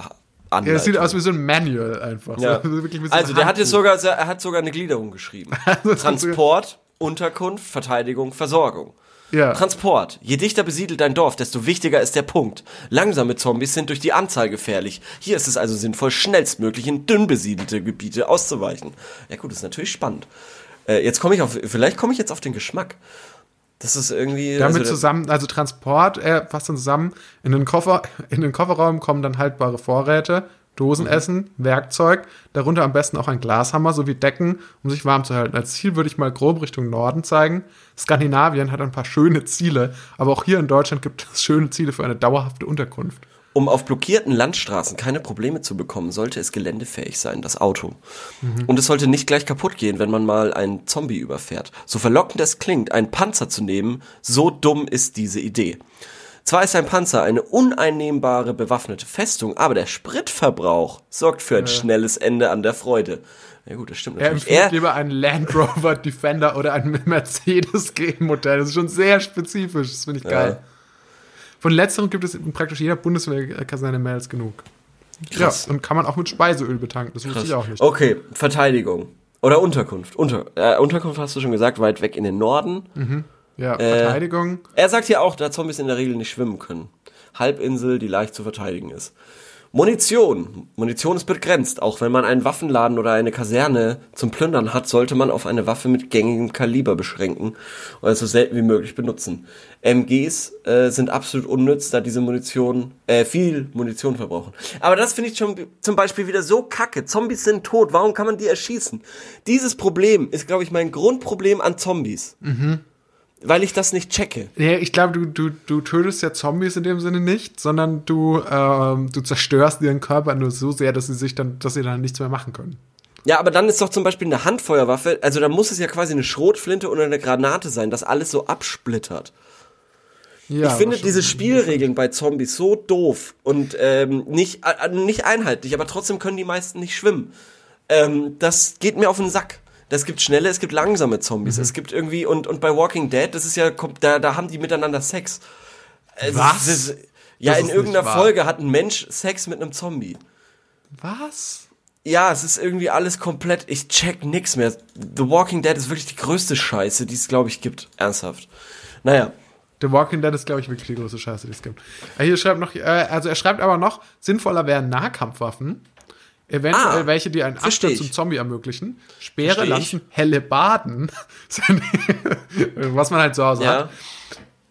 Anleitung. Ja, das sieht aus wie so ein Manual einfach. Ja. So, wirklich ein Also der hat jetzt Handbuch. sogar, er hat sogar eine Gliederung geschrieben. ist Transport, Unterkunft, Verteidigung, Versorgung. Ja. Transport. Je dichter besiedelt dein Dorf, desto wichtiger ist der Punkt. Langsame Zombies sind durch die Anzahl gefährlich. Hier ist es also sinnvoll, schnellstmöglich in dünn besiedelte Gebiete auszuweichen. Ja gut, das ist natürlich spannend. Äh, jetzt komme ich auf, vielleicht komme ich jetzt auf den Geschmack. Das ist irgendwie. Damit also, zusammen, also Transport, äh, fasst dann zusammen, in den Koffer, in den Kofferraum kommen dann haltbare Vorräte, Dosenessen, Werkzeug, darunter am besten auch ein Glashammer sowie Decken, um sich warm zu halten. Als Ziel würde ich mal grob Richtung Norden zeigen. Skandinavien hat ein paar schöne Ziele, aber auch hier in Deutschland gibt es schöne Ziele für eine dauerhafte Unterkunft. Um auf blockierten Landstraßen keine Probleme zu bekommen, sollte es geländefähig sein, das Auto. Und es sollte nicht gleich kaputt gehen, wenn man mal einen Zombie überfährt. So verlockend es klingt, einen Panzer zu nehmen, so dumm ist diese Idee. Zwar ist ein Panzer eine uneinnehmbare bewaffnete Festung, aber der Spritverbrauch sorgt für ein schnelles Ende an der Freude. Ja gut, das stimmt Er natürlich. empfiehlt Er, lieber einen Land Rover Defender oder ein Mercedes G-Modell. Das ist schon sehr spezifisch. Das finde ich geil. Von letzterem gibt es in praktisch jeder Bundeswehrkaserne mehr als genug. Krass. Ja, und kann man auch mit Speiseöl betanken. Das wusste ich auch nicht. Okay, Verteidigung. Oder Unterkunft. Unter, äh, Unterkunft hast du schon gesagt, weit weg in den Norden. Ja, Äh, Verteidigung. Er sagt hier auch, da Zombies in der Regel nicht schwimmen können. Halbinsel, die leicht zu verteidigen ist. Munition. Munition ist begrenzt. Auch wenn man einen Waffenladen oder eine Kaserne zum Plündern hat, sollte man auf eine Waffe mit gängigem Kaliber beschränken oder so selten wie möglich benutzen. MGs äh, sind absolut unnütz, da diese Munition äh, viel Munition verbrauchen. Aber das finde ich schon zum Beispiel wieder so kacke. Zombies sind tot. Warum kann man die erschießen? Dieses Problem ist, glaube ich, mein Grundproblem an Zombies. Weil ich das nicht checke. Nee, ich glaube, du, du, du tötest ja Zombies in dem Sinne nicht, sondern du, ähm, du zerstörst ihren Körper nur so sehr, dass sie sich dann, dass sie dann nichts mehr machen können. Ja, aber dann ist doch zum Beispiel eine Handfeuerwaffe, also da muss es ja quasi eine Schrotflinte oder eine Granate sein, das alles so absplittert. Ja, ich finde diese Spielregeln bei Zombies so doof und ähm, nicht, äh, nicht einheitlich, aber trotzdem können die meisten nicht schwimmen. Ähm, das geht mir auf den Sack. Es gibt schnelle, es gibt langsame Zombies. Mhm. Es gibt irgendwie, und, und bei Walking Dead, das ist ja, da, da haben die miteinander Sex. Was? Das, das, ja, Das in irgendeiner. Folge hat ein Mensch Sex mit einem Zombie. Was? Ja, es ist irgendwie alles komplett. Ich check nix mehr. The Walking Dead ist wirklich die größte Scheiße, die es, glaube ich, gibt. Ernsthaft. Naja. The Walking Dead ist, glaube ich, wirklich die größte Scheiße, die es gibt. Äh, Hier schreibt noch, äh, also er schreibt aber noch, sinnvoller wären Nahkampfwaffen. Eventuell Ah, welche, die einen Abstand zum Zombie ermöglichen. Speere. Lanzen, helle Baden, was man halt zu Hause Ja. hat,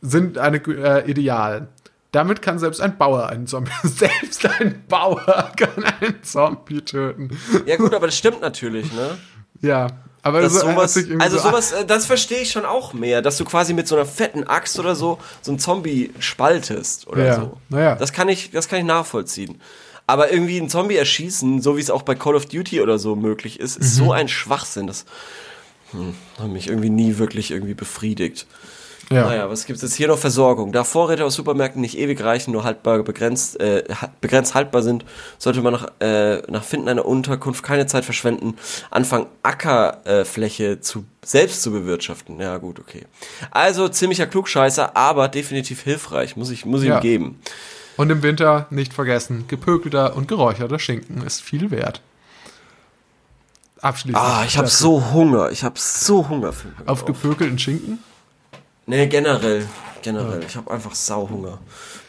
sind eine äh, ideal. Damit kann selbst ein Bauer einen Zombie, selbst ein Bauer kann einen Zombie töten. Ja, gut, aber das stimmt natürlich, ne? Ja, aber Dass so, hört sowas, also so an. sowas, äh, das verstehe ich schon auch mehr, dass du quasi mit so einer fetten Axt oder so so einen Zombie spaltest oder Ja, so. naja. Das kann ich, das kann ich nachvollziehen. Aber irgendwie einen Zombie erschießen, so wie es auch bei Call of Duty oder so möglich ist, ist Mhm. so ein Schwachsinn. Das hm, hat mich irgendwie nie wirklich irgendwie befriedigt. Ja. Naja, was gibt's jetzt hier noch? Versorgung. Da Vorräte aus Supermärkten nicht ewig reichen, nur haltbar begrenzt, äh, begrenzt haltbar sind, sollte man nach, äh, nach Finden einer Unterkunft keine Zeit verschwenden, anfangen Ackerfläche äh, zu, selbst zu bewirtschaften. Ja, gut, okay. Also ziemlicher Klugscheißer, aber definitiv hilfreich, muss ich, muss ich Ja. ihm geben. Und im Winter nicht vergessen, gepökelter und geräucherter Schinken ist viel wert. Abschließend. Ah, ich habe so Hunger, ich habe so Hunger. Für Auf gepökelten Schinken? Nee, generell, generell. Ich habe einfach Sauhunger.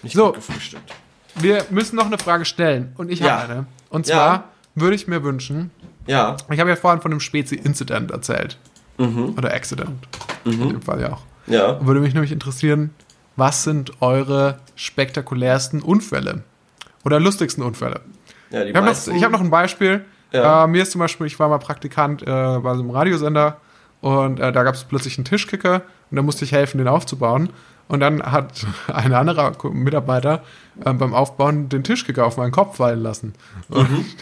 Nicht So. gut gefrühstückt. Wir müssen noch eine Frage stellen. Und ich Ja. habe eine. Und Ja. zwar würde ich mir wünschen, Ja, ich habe ja vorhin von dem Spezi-Incident erzählt. Oder Accident. In dem Fall ja auch. ja. Würde mich nämlich interessieren, was sind eure spektakulärsten Unfälle? Oder lustigsten Unfälle? Ja, Ich habe noch, hab noch ein Beispiel. Ja. Äh, mir ist zum Beispiel, ich war mal Praktikant äh, bei so einem Radiosender und äh, da gab es plötzlich einen Tischkicker und da musste ich helfen, den aufzubauen. Und dann hat ein anderer Mitarbeiter äh, beim Aufbauen den Tischkicker auf meinen Kopf fallen lassen. Mhm.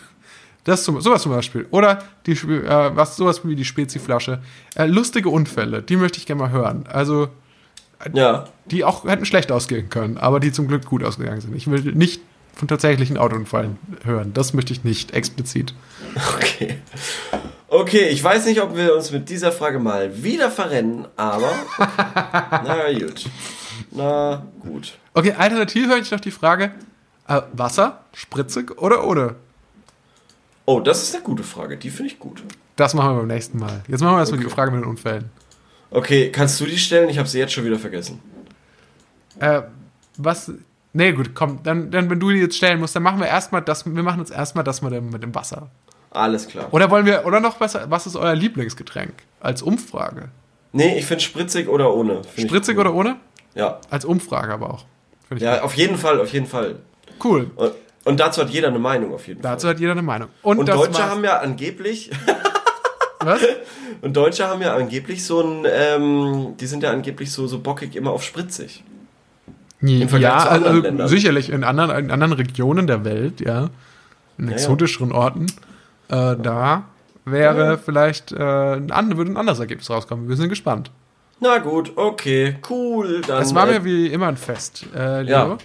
Das zum, sowas zum Beispiel. Oder die, äh, was, sowas wie die Speziflasche. Äh, lustige Unfälle, die möchte ich gerne mal hören. Also, Ja. die auch hätten schlecht ausgehen können, aber die zum Glück gut ausgegangen sind. Ich will nicht von tatsächlichen Autounfällen hören. Das möchte ich nicht explizit. Okay. Okay, ich weiß nicht, ob wir uns mit dieser Frage mal wieder verrennen, aber. Okay. Na gut. Na gut. Okay, alternativ höre ich noch die Frage: äh, Wasser, spritzig oder ohne? Oh, das ist eine gute Frage. Die finde ich gut. Das machen wir beim nächsten Mal. Jetzt machen wir erstmal die Okay. Frage mit den Unfällen. Okay, kannst du die stellen? Ich habe sie jetzt schon wieder vergessen. Äh, was. Nee, gut, komm, dann, dann, wenn du die jetzt stellen musst, dann machen wir erstmal das, wir machen uns erstmal das mit dem, mit dem Wasser. Alles klar. Oder wollen wir, oder noch besser, was ist euer Lieblingsgetränk? Als Umfrage. Nee, ich finde spritzig oder ohne. Spritzig cool. oder ohne? Ja. Als Umfrage aber auch. Ja, auf jeden Fall, auf jeden Fall. cool. Und, und dazu hat jeder eine Meinung, auf jeden Dazu Fall. hat jeder eine Meinung. Und, Und das Deutsche haben ja angeblich, Was? und Deutsche haben ja angeblich so ein, ähm, die sind ja angeblich so, so bockig immer auf spritzig. Vergleich ja, zu anderen also Ländern. sicherlich in anderen, in anderen Regionen der Welt, ja. In ja. exotischeren Orten. Äh, da wäre Ja. vielleicht äh, ein, würde ein anderes Ergebnis rauskommen. Wir sind gespannt. Na gut, okay, cool. Dann, Es war äh, mir wie immer ein Fest. Äh, Leo. ja,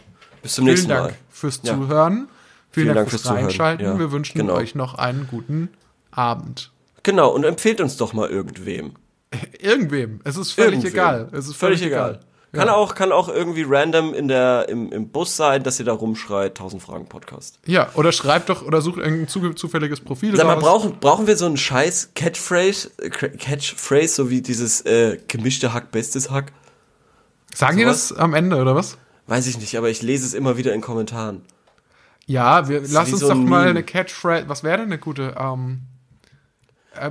bis zum Vielen nächsten Dank Mal. fürs Ja. Zuhören. Vielen, Dank, fürs, Zuhören. Reinschalten. Ja, Wir wünschen genau. euch noch einen guten Abend. Genau, und empfehlt uns doch mal irgendwem. Irgendwem. Es ist völlig Irgendwem. egal. Es ist völlig egal. Kann, Ja. auch, kann auch irgendwie random in der, im, im Bus sein, dass ihr da rumschreit, 1000 Fragen Podcast. Ja, oder schreibt doch oder sucht irgendein zu, zufälliges Profil. Sag mal, brauchen, brauchen wir so einen scheiß Catchphrase, Catchphrase, so wie dieses äh, gemischte Hack, bestes Hack? Sagen die das am Ende oder was? Weiß ich nicht, aber ich lese es immer wieder in Kommentaren. Ja, wir, lass uns so doch mal eine Catchphrase. Was wäre denn eine gute? Ähm, äh,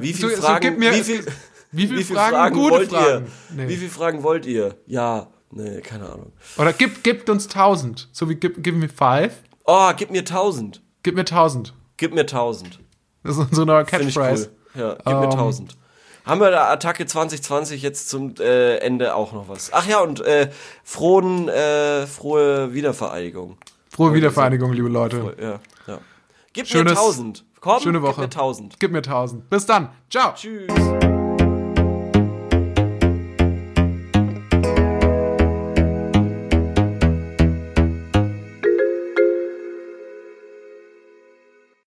Wie so- viele so, Fragen, gib mir, wie viel, wie viele wie viel Fragen, Fragen, wollt Fragen? ihr? Nee. Wie viele Fragen wollt ihr? Ja, nee, keine Ahnung. Oder gib, gibt uns tausend. So wie gib, give me five. Oh, gib mir 1000. Gib mir tausend. Gib mir 1000. Das ist so eine Finde ich Catchphrase. cool. Ja, gib mir Ähm. 1000. Haben wir da Attacke 2020 jetzt zum äh, Ende auch noch was? Ach ja, und äh, frohen, äh, frohe Wiedervereinigung. Frohe Wiedervereinigung, liebe Leute. Ja, ja. Gib Schönes- mir 1000. Komm, Schöne gib Woche. mir 1000. Gib mir tausend. Bis dann. Ciao. Tschüss.